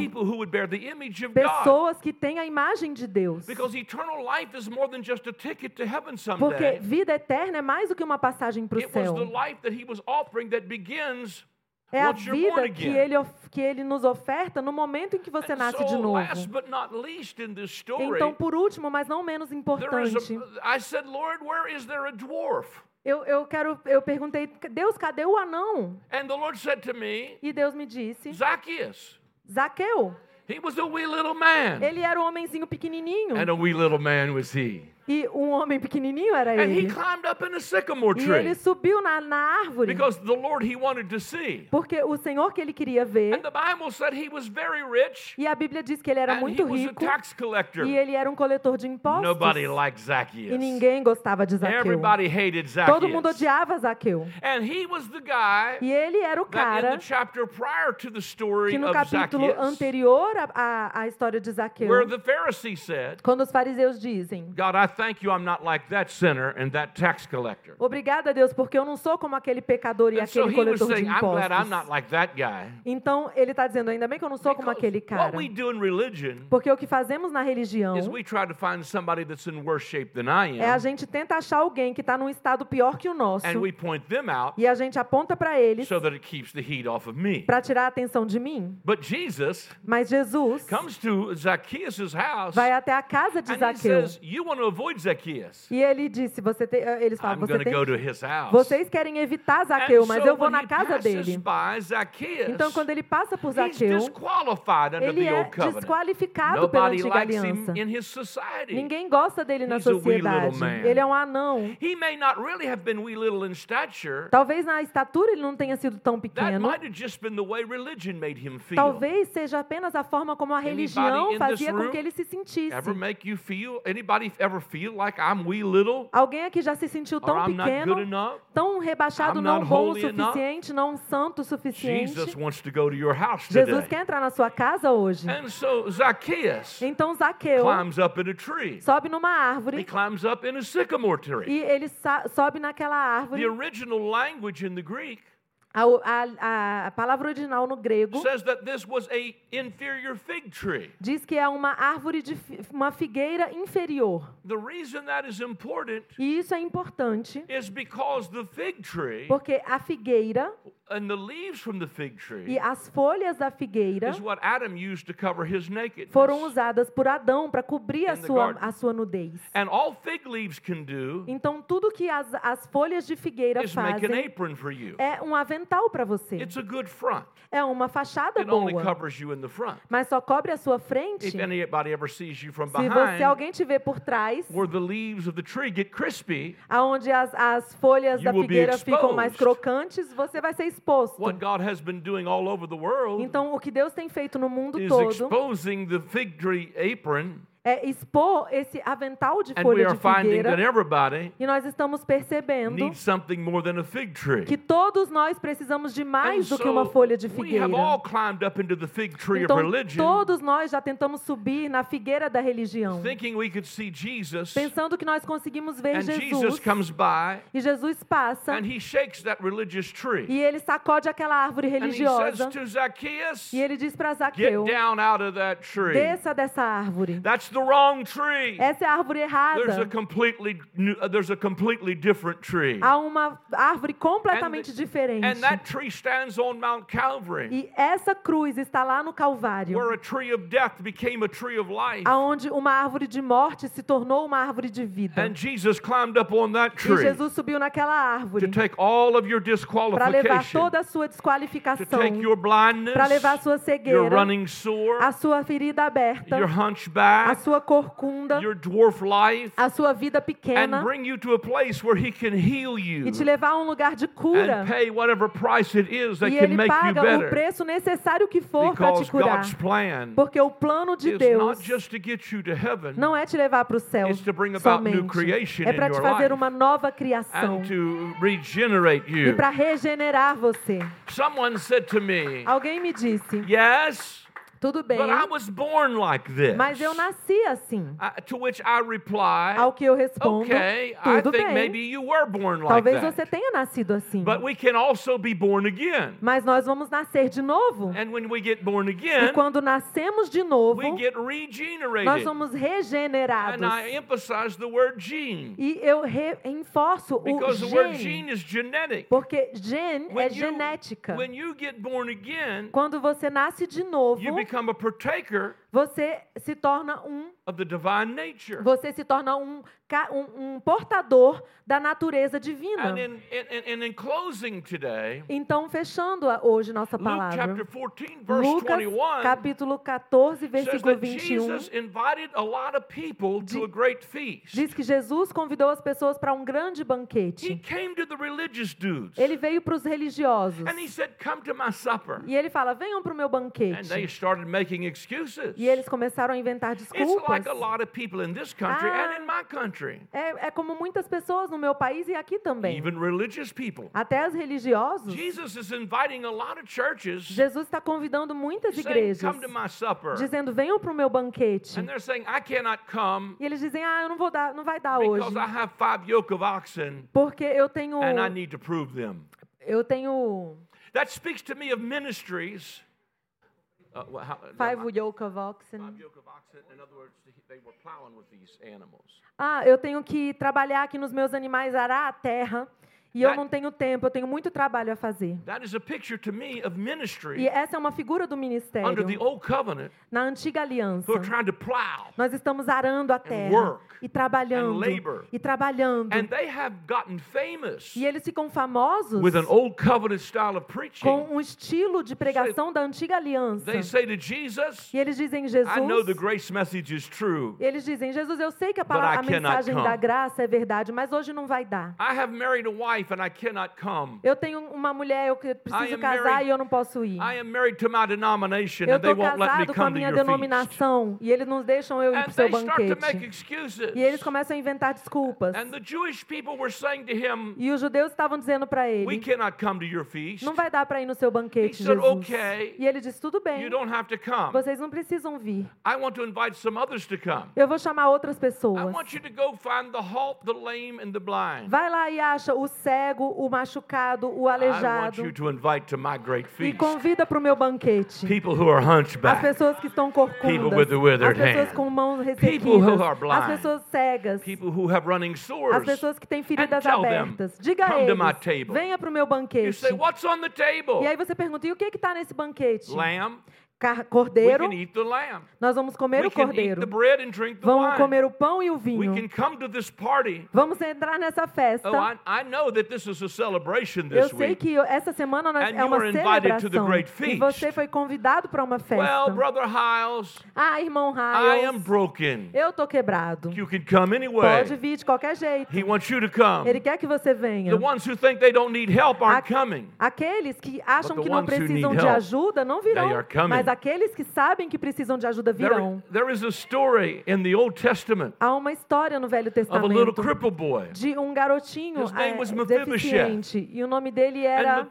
B: Pessoas que têm a imagem de Deus. Porque vida eterna é mais do que uma passagem para o céu. É a vida que ele, que ele nos oferta no momento em que você nasce de novo. Então, por último, mas não menos importante, eu, eu quero, eu perguntei, Deus, cadê o anão?
C: And the Lord said to me,
B: E Deus me disse,
C: Zacchaeus.
B: Zaqueu.
C: He was a wee little man.
B: Ele era um homenzinho pequenininho.
C: And a wee little man was he.
B: E um homem pequenininho era
C: And he
B: ele.
C: climbed up in a sycamore
B: E
C: tree
B: ele subiu na, na árvore.
C: because the Lord he wanted to see.
B: Porque o Senhor que ele queria ver.
C: And the Bible said he was very rich
B: E a Bíblia diz que ele era
C: and he
B: muito
C: was a
B: rico.
C: tax collector.
B: E ele era um coletor de impostos.
C: Nobody liked
B: E
C: Zacchaeus.
B: ninguém gostava de Zaqueu.
C: Everybody hated
B: Todo mundo
C: Zacchaeus.
B: odiava Zaqueu.
C: And he was the guy
B: E ele era o
C: that in
B: cara
C: the chapter prior to the story
B: que no
C: of
B: capítulo
C: Zacchaeus,
B: anterior à, à, à história de Zaqueu,
C: where the Pharisee said,
B: quando os fariseus dizem:
C: God, I thank you I'm not like that sinner and that tax collector.
B: Obrigada, Deus, porque eu não sou como aquele pecador e
C: And so
B: aquele
C: was
B: coletor de
C: saying, I'm glad I'm
B: impostos.
C: not like that guy.
B: Então ele está dizendo: ainda bem que eu não sou como
C: Because
B: aquele cara.
C: what we do in religion
B: Porque o que fazemos na religião
C: is we try to find somebody that's in worse shape than I
B: é a
C: am,
B: gente tenta achar alguém que está num estado pior que o nosso
C: and we point them out
B: e a gente aponta para eles
C: so that it keeps the heat off of me.
B: para tirar a atenção de mim.
C: But Jesus
B: Mas Jesus
C: comes to Zacchaeus' house
B: vai até a casa de
C: and he
B: Zaqueu
C: avoid Zacchaeus.
B: e ele disse: você tem, eles falam,
C: I'm
B: você tem
C: go to his house.
B: Vocês querem evitar Zaqueu, mas
C: so
B: eu vou na casa dele.
C: Zacchaeus,
B: Então, quando ele passa por Zaqueu, ele é desqualificado pela antiga aliança. Ninguém gosta dele na
C: He's
B: sociedade. Ele é um anão.
C: He may not really have been wee little in stature.
B: Talvez na estatura ele não tenha sido tão pequeno. Talvez seja apenas a forma como a religião fazia com que ele se sentisse.
C: Ever make you feel? Anybody ever feel like I'm wee little?
B: Alguém aqui já se sentiu tão
C: I'm not good
B: pequeno,
C: enough?
B: tão rebaixado,
C: I'm
B: não
C: not
B: bom o
C: holy enough?
B: suficiente, não santo o suficiente?
C: Jesus wants to go to your house
B: Jesus
C: today.
B: quer entrar na sua casa hoje.
C: And so Zacchaeus
B: Então Zaqueu
C: climbs up in a tree.
B: sobe numa
C: He
B: árvore
C: climbs up in a sycamore tree.
B: e ele sa- sobe naquela
C: The
B: árvore.
C: original language in the Greek
B: A, a- a palavra original no grego
C: says that this was a inferior fig tree.
B: diz que é uma árvore de fi- uma figueira inferior.
C: The reason that is important
B: E isso é importante
C: is because the fig tree
B: porque a figueira
C: and the leaves from the fig tree
B: e as folhas da figueira
C: is what Adam used to cover his nakedness.
B: foram usadas por Adão para cobrir a sua, a sua nudez.
C: And all fig leaves can do
B: Então tudo que as, as folhas de figueira fazem é um avental para você.
C: It's a good front.
B: É uma fachada
C: It
B: boa,
C: covers you in the front.
B: mas só cobre a sua frente se você alguém te vê por trás, aonde as, as folhas da figueira ficam mais crocantes, você vai ser exposto.
C: what God has been doing all over the world
B: Então, o que Deus tem feito no mundo todo é expor esse avental de
C: and we
B: folha
C: are
B: de
C: finding that
B: figueira. E nós estamos percebendo
C: needs something more than a fig tree.
B: que todos nós precisamos de
C: And
B: mais do que uma
C: so
B: folha de
C: we
B: figueira.
C: have all climbed up into the fig tree
B: Então,
C: of religion,
B: todos nós já tentamos subir na figueira da religião,
C: Jesus,
B: pensando que nós conseguimos ver
C: and Jesus by
B: E Jesus passa
C: and he shakes that religious tree.
B: e ele sacode aquela árvore
C: And he says
B: religiosa
C: Zacchaeus,
B: e ele diz para Zaqueu: desça dessa árvore.
C: That's the wrong tree.
B: Essa é a árvore
C: There's a
B: errada.
C: completely new, uh, there's a completely different tree.
B: Há uma árvore completamente
C: And-
B: diferente.
C: And that tree stands on Mount Calvary,
B: E essa cruz está lá no Calvário,
C: where a tree of death became a tree of life.
B: aonde uma árvore de morte se tornou uma árvore de vida.
C: And Jesus climbed up on that
B: E
C: tree
B: Jesus subiu naquela
C: to
B: árvore
C: take all of your
B: para levar
C: disqualification,
B: toda a sua
C: to
B: desqualificação,
C: take your blindness,
B: para levar a sua
C: your
B: cegueira,
C: running sore,
B: a sua ferida aberta,
C: your
B: a
C: hunchback,
B: sua corcunda,
C: your dwarf life,
B: a sua vida
C: and
B: pequena
C: bring you to a place where He can heal you
B: e te levar a um lugar de cura.
C: and pay whatever price it is that
B: E
C: can
B: ele
C: make you
B: paga o preço necessário que for para te
C: Because
B: curar.
C: God's plan
B: Porque o plano de
C: is
B: Deus
C: not just to get you to heaven
B: não é te levar para o céu
C: It's to bring about new
B: somente.
C: creation
B: É para te fazer
C: life.
B: uma nova criação
C: and to regenerate
B: e
C: you.
B: para regenerar você.
C: Someone said to me,
B: Alguém me disse,
C: Yes,
B: tudo bem,
C: but I was born like this.
B: mas eu nasci assim.
C: Uh, to which I reply,
B: Ao que eu respondo,
C: Okay, I
B: tudo
C: think
B: bem.
C: maybe you were born like
B: Talvez
C: that.
B: você tenha nascido assim.
C: But we can also be born again.
B: Mas nós vamos nascer de novo.
C: And when we get born
B: E
C: again,
B: quando nascemos de novo,
C: we get
B: nós somos
C: And
B: regenerados.
C: I emphasize the word gene
B: E eu re- reforço o
C: because the word
B: gene.
C: gene is genetic.
B: Porque gen é
C: When you,
B: genética.
C: when you get born again,
B: Quando você nasce de novo,
C: you become a partaker
B: você se torna um,
C: of the divine nature.
B: você se torna um, um, um portador da natureza divina.
C: And in, in, in, in closing today,
B: Então, fechando hoje nossa
C: Luke
B: palavra,
C: chapter 14, verse
B: Lucas
C: 21
B: capítulo 14,
C: says
B: versículo
C: that
B: 21,
C: Jesus invited a lot of people to
B: Di-
C: a great feast.
B: diz que Jesus convidou as pessoas para um grande
C: He
B: banquete.
C: came to the religious dudes
B: Ele veio para os religiosos.
C: and he said, Come to my supper.
B: E ele fala: venham para o meu
C: And they
B: banquete.
C: Started making excuses.
B: E eles começaram a inventar
C: It's
B: desculpas.
C: like a lot of people in this country
B: Ah.
C: and in my country,
B: É, é como muitas pessoas no meu país e aqui também.
C: even religious people.
B: Até as religiosos.
C: Jesus is inviting a lot of churches
B: Jesus está convidando muitas
C: saying,
B: igrejas,
C: Come to my supper.
B: dizendo: venham para o meu banquete.
C: And they're saying, I cannot come
B: E eles dizem: ah, eu não vou dar, não vai dar hoje,
C: because I have five yoke of oxen
B: porque eu tenho,
C: and I need to prove them.
B: eu tenho
C: That speaks to me of ministries. Uh, how-
B: five
C: five
B: yoke of oxen.
C: yoke of oxen. In other words, they were plowing with these animals.
B: Ah, eu tenho que trabalhar aqui nos meus animais, arar a terra. E eu não tenho tempo, eu tenho muito trabalho a fazer.
C: That is a picture to me of
B: E
C: ministry
B: essa é uma figura do
C: under the
B: ministério
C: old covenant
B: na antiga aliança. Nós estamos arando a terra e trabalhando e trabalhando.
C: And they have gotten famous
B: E eles ficam famosos
C: with an old covenant style of preaching.
B: com um estilo de pregação da antiga aliança.
C: They say to Jesus,
B: E eles dizem,
C: I know the
B: Jesus,
C: grace message is true.
B: eles dizem, Jesus, eu sei que a, palavra, a mensagem da graça é verdade, mas hoje não vai dar.
C: I have married a wife and I cannot come.
B: Eu tenho uma mulher, eu preciso
C: am
B: casar
C: married-
B: e eu não posso ir. Eu
C: and they
B: estou
C: won't let me
B: casado com a minha denominação e eles não deixam eu ir para o seu banquete. E eles começam a inventar desculpas.
C: And the Jewish people were saying to him,
B: E os judeus estavam dizendo para
C: We
B: ele:
C: cannot come to your feast.
B: Não vai dar para ir no seu banquete,
C: said. "Okay.
B: E ele disse: Tudo
C: You
B: bem,
C: don't have to come.
B: vocês não precisam vir.
C: I want to invite some others to come.
B: Eu vou chamar outras pessoas.
C: halt.
B: Vai lá e acha o cego, o machucado, o aleijado
C: to
B: e convida para o meu banquete. As pessoas que estão corcundas, as pessoas com mãos ressequidas, as pessoas cegas,
C: people who have running
B: as pessoas que têm feridas abertas. Diga a
C: "Come to my
B: eles,
C: table."
B: venha para o meu banquete. E aí você pergunta, e o que está nesse banquete?
C: Lamb.
B: Cordeiro,
C: can eat the lamb.
B: nós vamos comer
C: We
B: o cordeiro. Vamos comer o pão e o vinho.
C: can come to this party.
B: Vamos entrar nessa festa.
C: Oh,
B: Eu sei que essa semana nós- é uma celebração. E você foi convidado para uma
C: Well,
B: festa.
C: Brother Hiles,
B: Ah, irmão
C: I am
B: Riles,
C: broken.
B: eu tô quebrado.
C: You can come anyway.
B: Pode vir de qualquer jeito.
C: He wants you to come.
B: Ele quer que você venha. Aqueles que acham que não precisam de ajuda não virão. Mas aqueles que sabem que precisam de ajuda
C: There,
B: virão.
C: there is a story in the Old Testament
B: Há uma história no Velho
C: of a little
B: Testamento de um garotinho
C: Mephibosheth.
B: deficiente. E o nome dele era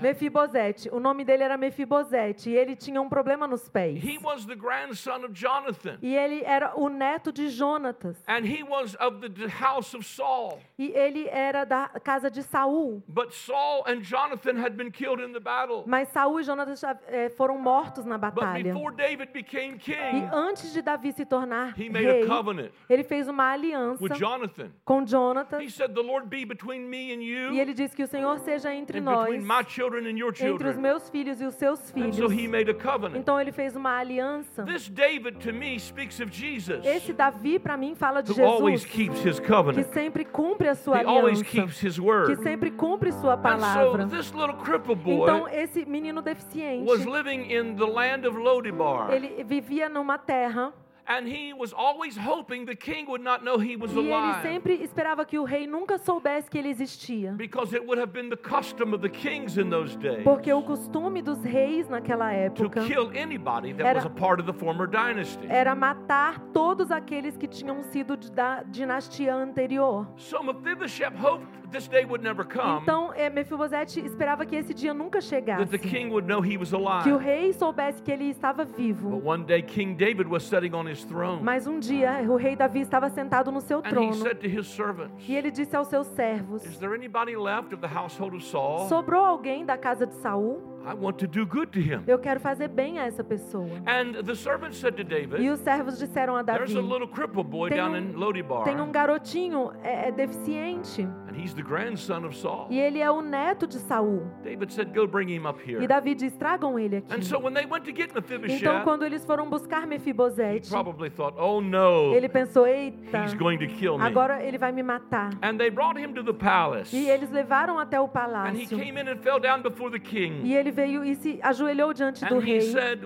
B: Mefibosete. O nome dele era Mefibosete. E ele tinha um problema nos pés.
C: He was the grandson of Jonathan.
B: E ele era o neto de Jonatas.
C: And he was of the house of Saul.
B: E ele era da casa de Saul.
C: But Saul and Jonathan had been killed in the battle.
B: Mas Saul e Jonatas eh, foram mortos na
C: But
B: batalha.
C: before David became
B: E
C: king,
B: antes de Davi se tornar
C: he made a
B: rei,
C: covenant
B: ele fez uma aliança
C: with Jonathan.
B: com Jonatas.
C: He said, The Lord be between me and
B: E
C: you,
B: ele disse que o Senhor seja entre
C: and
B: nós,
C: between my children and your
B: entre os
C: children.
B: meus filhos e os seus filhos.
C: so he made a covenant.
B: Então ele fez uma aliança.
C: This David to me speaks of Jesus,
B: Esse Davi, para mim, fala de
C: who always
B: Jesus,
C: keeps his
B: que
C: covenant.
B: sempre cumpre a sua
C: He always
B: aliança,
C: keeps his
B: que
C: word.
B: sempre cumpre sua
C: And so
B: palavra.
C: this little cripple
B: Então,
C: boy
B: esse menino deficiente,
C: was living in the land of Lodibar.
B: ele vivia numa terra
C: And he was always hoping the king would not know he was
B: e ele sempre esperava que o rei nunca soubesse que ele existia.
C: Because it would have been the custom of the kings in those days
B: Porque o costume dos reis naquela
C: to
B: época
C: kill anybody that
B: Era-
C: was a part of the former dynasty.
B: era matar todos aqueles que tinham sido da dinastia anterior.
C: So Mephibosheth hoped this day would never come,
B: Então, é, Mefibosete esperava que esse dia nunca
C: that
B: chegasse,
C: the king would know he was
B: que o
C: alive.
B: rei soubesse que ele estava
C: But
B: vivo.
C: one day King David was sitting on his throne,
B: Mas um dia o rei Davi estava sentado no seu
C: and he
B: trono
C: said to his servants,
B: e ele disse aos seus servos:
C: Is there anybody left of the household of Saul?
B: Sobrou alguém da casa de Saul?
C: I want to do good to him.
B: Eu quero fazer bem a essa pessoa.
C: And the servants said to
B: E
C: David,
B: os servos disseram a
C: There's
B: Davi:
C: a little cripple boy
B: Tem
C: down
B: um-
C: in Lodibar,
B: Tem um garotinho é, é deficiente
C: and he's the grandson of Saul.
B: e ele é o neto de Saul.
C: David said, Go bring him up
B: E
C: here.
B: Davi diz: Tragam ele aqui.
C: And so when they went to get
B: Então, quando eles foram buscar Mefibosete,
C: probably thought, Oh no,
B: ele pensou: Eita,
C: he's going to kill me.
B: agora ele vai me matar.
C: And they brought him to the palace.
B: E eles levaram até o
C: And he
B: palácio.
C: came in and fell down before the king.
B: E ele veio e se ajoelhou diante do rei.
C: said,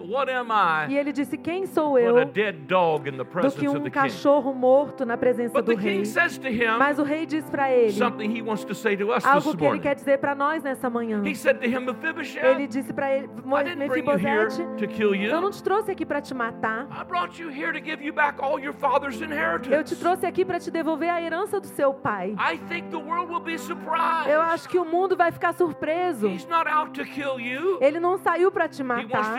B: E ele disse: Quem sou eu do que um cachorro morto na presença do rei? Mas o rei diz para ele algo que ele quer dizer para nós nessa manhã. Ele disse para ele: Mefibosete, eu não te trouxe aqui para te matar. Eu te trouxe aqui para te devolver a herança do seu pai. Eu acho que o mundo vai ficar surpreso. Ele não saiu para te matar.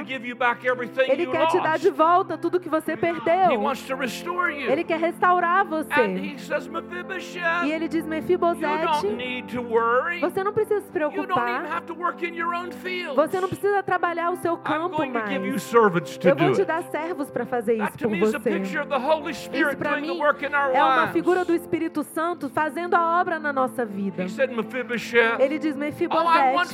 B: Ele quer te dar de volta tudo que você perdeu. Ele quer restaurar você. E ele diz: Mefibosete, você não precisa se preocupar. Você não precisa trabalhar o seu campo mais. Eu vou te dar servos para fazer isso por você. Isso para mim é uma figura do Espírito Santo fazendo a obra na nossa vida. Ele diz: Mefibosete,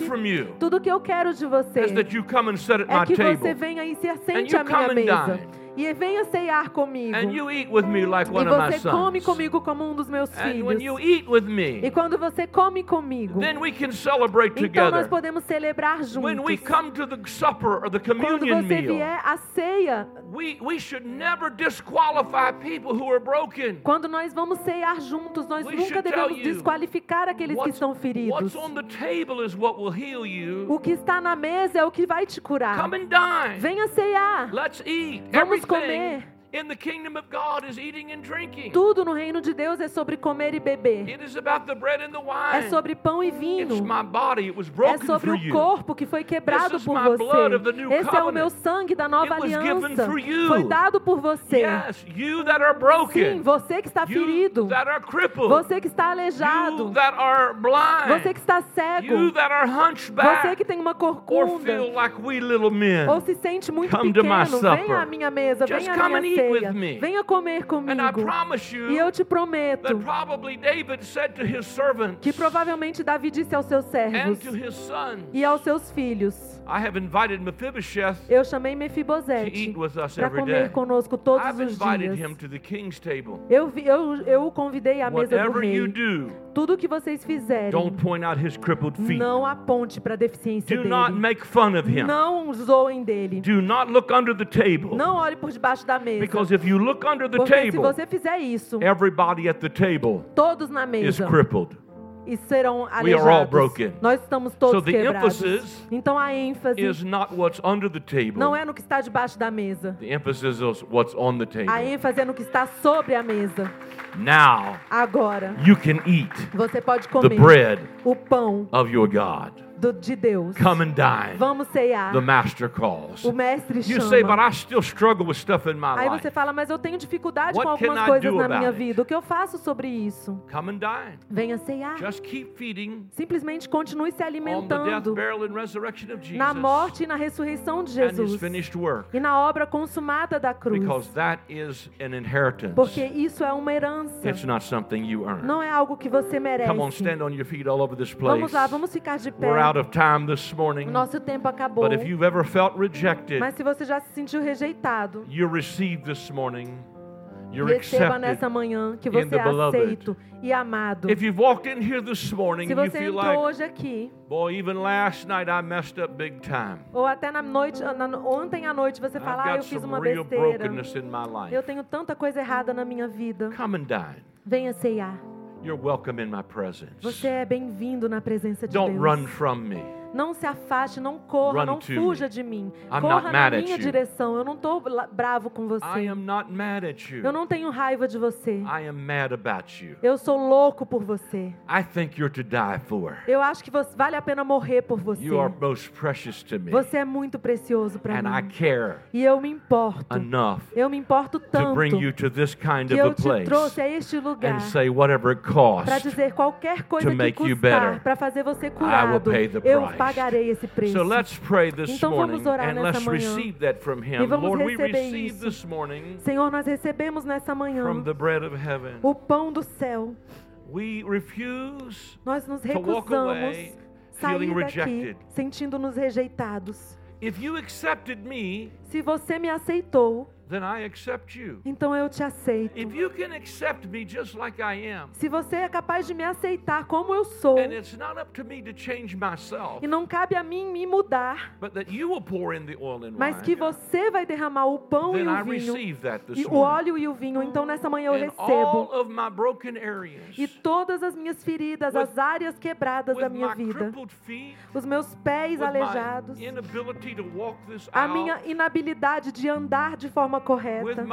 B: tudo que eu quero de você
C: is that you come and sit at
B: é
C: my
B: que você
C: table
B: venha e se assente
C: you
B: à minha
C: come and
B: mesa. E venha ceiar comigo.
C: and you eat with me like
B: E
C: one of my
B: você come
C: sons.
B: comigo como um dos meus
C: And when you
B: filhos.
C: eat with
B: E
C: me,
B: quando você come comigo,
C: then we can celebrate
B: então nós
C: together.
B: podemos celebrar
C: When we
B: juntos.
C: come to the supper or the
B: Quando
C: communion
B: você
C: meal,
B: vier à ceia,
C: we, we should never disqualify people who are broken.
B: quando nós vamos ceiar juntos, nós
C: We
B: nunca devemos desqualificar aqueles que
C: What's,
B: estão feridos.
C: what's on the table is what will heal you.
B: O que está na mesa é o que vai te curar.
C: Come and dine.
B: Venha ceiar.
C: Let's eat.
B: Vamos comer.
C: In the kingdom of God is eating and drinking.
B: Tudo no reino de Deus é sobre comer e beber. É sobre pão e vinho. É sobre o corpo que foi quebrado por você. Esse é o meu sangue da nova aliança. Foi dado por você. Sim, você que está ferido. Você que está aleijado. Você que está cego. Você que tem uma
C: or
B: corcunda. Ou se sente muito pequeno, venha à minha mesa, venha à minha ceia. Venha comer comigo. E eu te prometo que provavelmente Davi disse aos seus servos e aos seus filhos:
C: I have invited Mephibosheth
B: Eu chamei
C: to
B: Mefibosete
C: eat with us
B: para
C: every
B: comer
C: day.
B: conosco todos
C: I've
B: os
C: invited
B: dias.
C: him to the king's table.
B: Eu, eu, eu o convidei à mesa do
C: Whatever you
B: rei.
C: do,
B: Tudo que vocês fizerem,
C: don't point out his crippled feet.
B: não aponte para a deficiência
C: Do not
B: dele.
C: make fun of him.
B: Não zoem dele.
C: Do not look under the table.
B: Não olhe por debaixo da mesa.
C: Because if you look under the
B: Porque se
C: table,
B: você fizer isso,
C: everybody at the table
B: todos na
C: is
B: mesa
C: crippled.
B: E serão
C: We are all
B: aleijados. Nós estamos todos
C: So the
B: quebrados.
C: emphasis
B: Então a ênfase
C: Is not what's under the table.
B: não é no que está debaixo da mesa.
C: The emphasis is what's on the table.
B: A ênfase é no que está sobre a mesa.
C: Now
B: Agora,
C: you can eat
B: você pode
C: the
B: comer
C: bread
B: o pão
C: of your God.
B: Do- de Deus.
C: Come and dine.
B: Vamos cear.
C: The master calls.
B: O mestre
C: You say, but
B: chama.
C: I still struggle with stuff in my
B: Aí
C: life.
B: você fala, mas eu tenho dificuldade
C: What
B: com algumas coisas
C: do
B: na
C: about
B: minha
C: it?
B: vida. O que eu faço sobre isso?
C: Come and dine.
B: Venha cear.
C: Just keep feeding
B: Simplesmente continue se
C: on the death,
B: alimentando
C: burial, and resurrection of Jesus
B: na morte e na ressurreição de
C: and His
B: Jesus.
C: finished work.
B: E na obra consumada da cruz.
C: Because that is an inheritance.
B: Porque isso é uma herança.
C: It's not something you earn.
B: Não é algo que você merece.
C: Come on, stand on your feet all over this place.
B: Vamos lá, vamos ficar de pé.
C: We're out of time this morning.
B: O nosso tempo acabou.
C: But if you've ever felt rejected,
B: Mas se você já se sentiu rejeitado,
C: you received this morning. You're
B: receba nessa manhã que você é aceito e amado.
C: If you've walked in here this morning
B: Se você
C: feel
B: entrou
C: like,
B: hoje aqui,
C: boy, even last night I messed up big time.
B: ou até na noite, na- ontem à noite você fala, ah, eu fiz uma besteira.
C: brokenness in my life.
B: Eu tenho tanta coisa errada na minha vida.
C: Come and dine.
B: Venha ceiar.
C: You're welcome in my presence.
B: Você é bem-vindo na presença de
C: Don't
B: Deus.
C: run from me.
B: Não se afaste, não corra,
C: Run
B: não
C: to
B: fuja
C: me.
B: de mim.
C: I'm
B: Corra na minha direção. Eu não estou bravo com
C: I
B: você.
C: am not mad at you.
B: Eu não tenho raiva de você.
C: I am mad about you.
B: Eu sou louco por você.
C: I think you're to die for.
B: Eu acho que você- vale a pena morrer por você.
C: You are most precious to me.
B: Você é muito precioso para mim.
C: care
B: E eu me importo.
C: enough
B: Eu me importo
C: to
B: tanto
C: bring you to this kind
B: que
C: of
B: eu te
C: place
B: trouxe a este lugar
C: and say whatever it
B: para dizer qualquer coisa que custar para fazer você curado.
C: pay the
B: Eu. Pagarei esse preço.
C: So let's pray this
B: Então vamos
C: morning
B: orar
C: and
B: nessa
C: let's
B: manhã.
C: receive that from
B: E
C: Him.
B: vamos
C: Lord, we
B: receber
C: receive
B: isso.
C: this morning
B: Senhor, nós recebemos nessa manhã
C: from the bread of heaven.
B: o pão do céu.
C: We refuse
B: Nós nos recusamos sair
C: feeling
B: daqui
C: rejected.
B: sentindo-nos rejeitados.
C: If you accepted me,
B: Se você me aceitou,
C: then I accept you.
B: então eu te aceito.
C: If you can accept me just like I am,
B: Se você é capaz de me aceitar como eu sou,
C: and it's not up to me to change myself,
B: e não cabe a mim me mudar,
C: but that you will pour in the oil and
B: mas que você vai derramar o pão e
C: then I
B: o vinho,
C: receive that this
B: e o óleo e o vinho. Então nessa manhã eu
C: And all
B: recebo.
C: of my broken areas,
B: E todas as minhas feridas,
C: With-
B: as áreas quebradas da minha
C: my
B: vida,
C: feet,
B: os meus pés aleijados,
C: my inability to walk this
B: a minha inabilidade de andar de forma correta,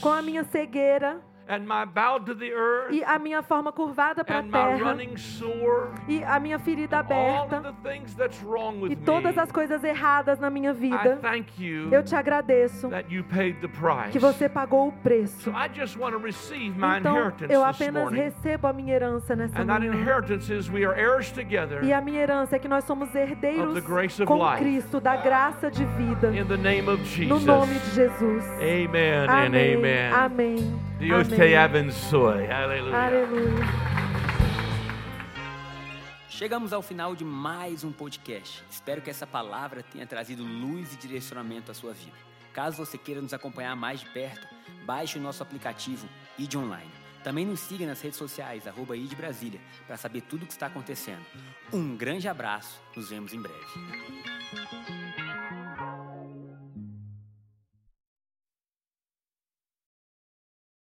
B: com a minha cegueira
C: and my bow to the earth,
B: e a minha forma curvada para a terra
C: running sore,
B: e a minha ferida aberta
C: the things that's wrong with
B: e todas
C: me,
B: as coisas erradas na minha vida.
C: thank you
B: Eu te agradeço
C: that you paid the price.
B: que você pagou o preço.
C: So I just want to receive my
B: Então
C: inheritance
B: eu apenas recebo a minha herança nessa
C: And that
B: manhã.
C: inheritance is we are heirs together
B: E a minha herança é que nós somos herdeiros com. Cristo da graça de vida.
C: in the name of
B: No
C: Jesus.
B: nome de Jesus.
C: Amen and
B: Amém.
C: Amen.
B: Amém.
C: Dios te abençoe. Aleluia.
B: Aleluia.
A: Chegamos ao final de mais um podcast. Espero que essa palavra tenha trazido luz e direcionamento à sua vida. Caso você queira nos acompanhar mais de perto, baixe o nosso aplicativo ID Online. Também nos siga nas redes sociais, arroba ID Brasília, para saber tudo o que está acontecendo. Um grande abraço, nos vemos em breve.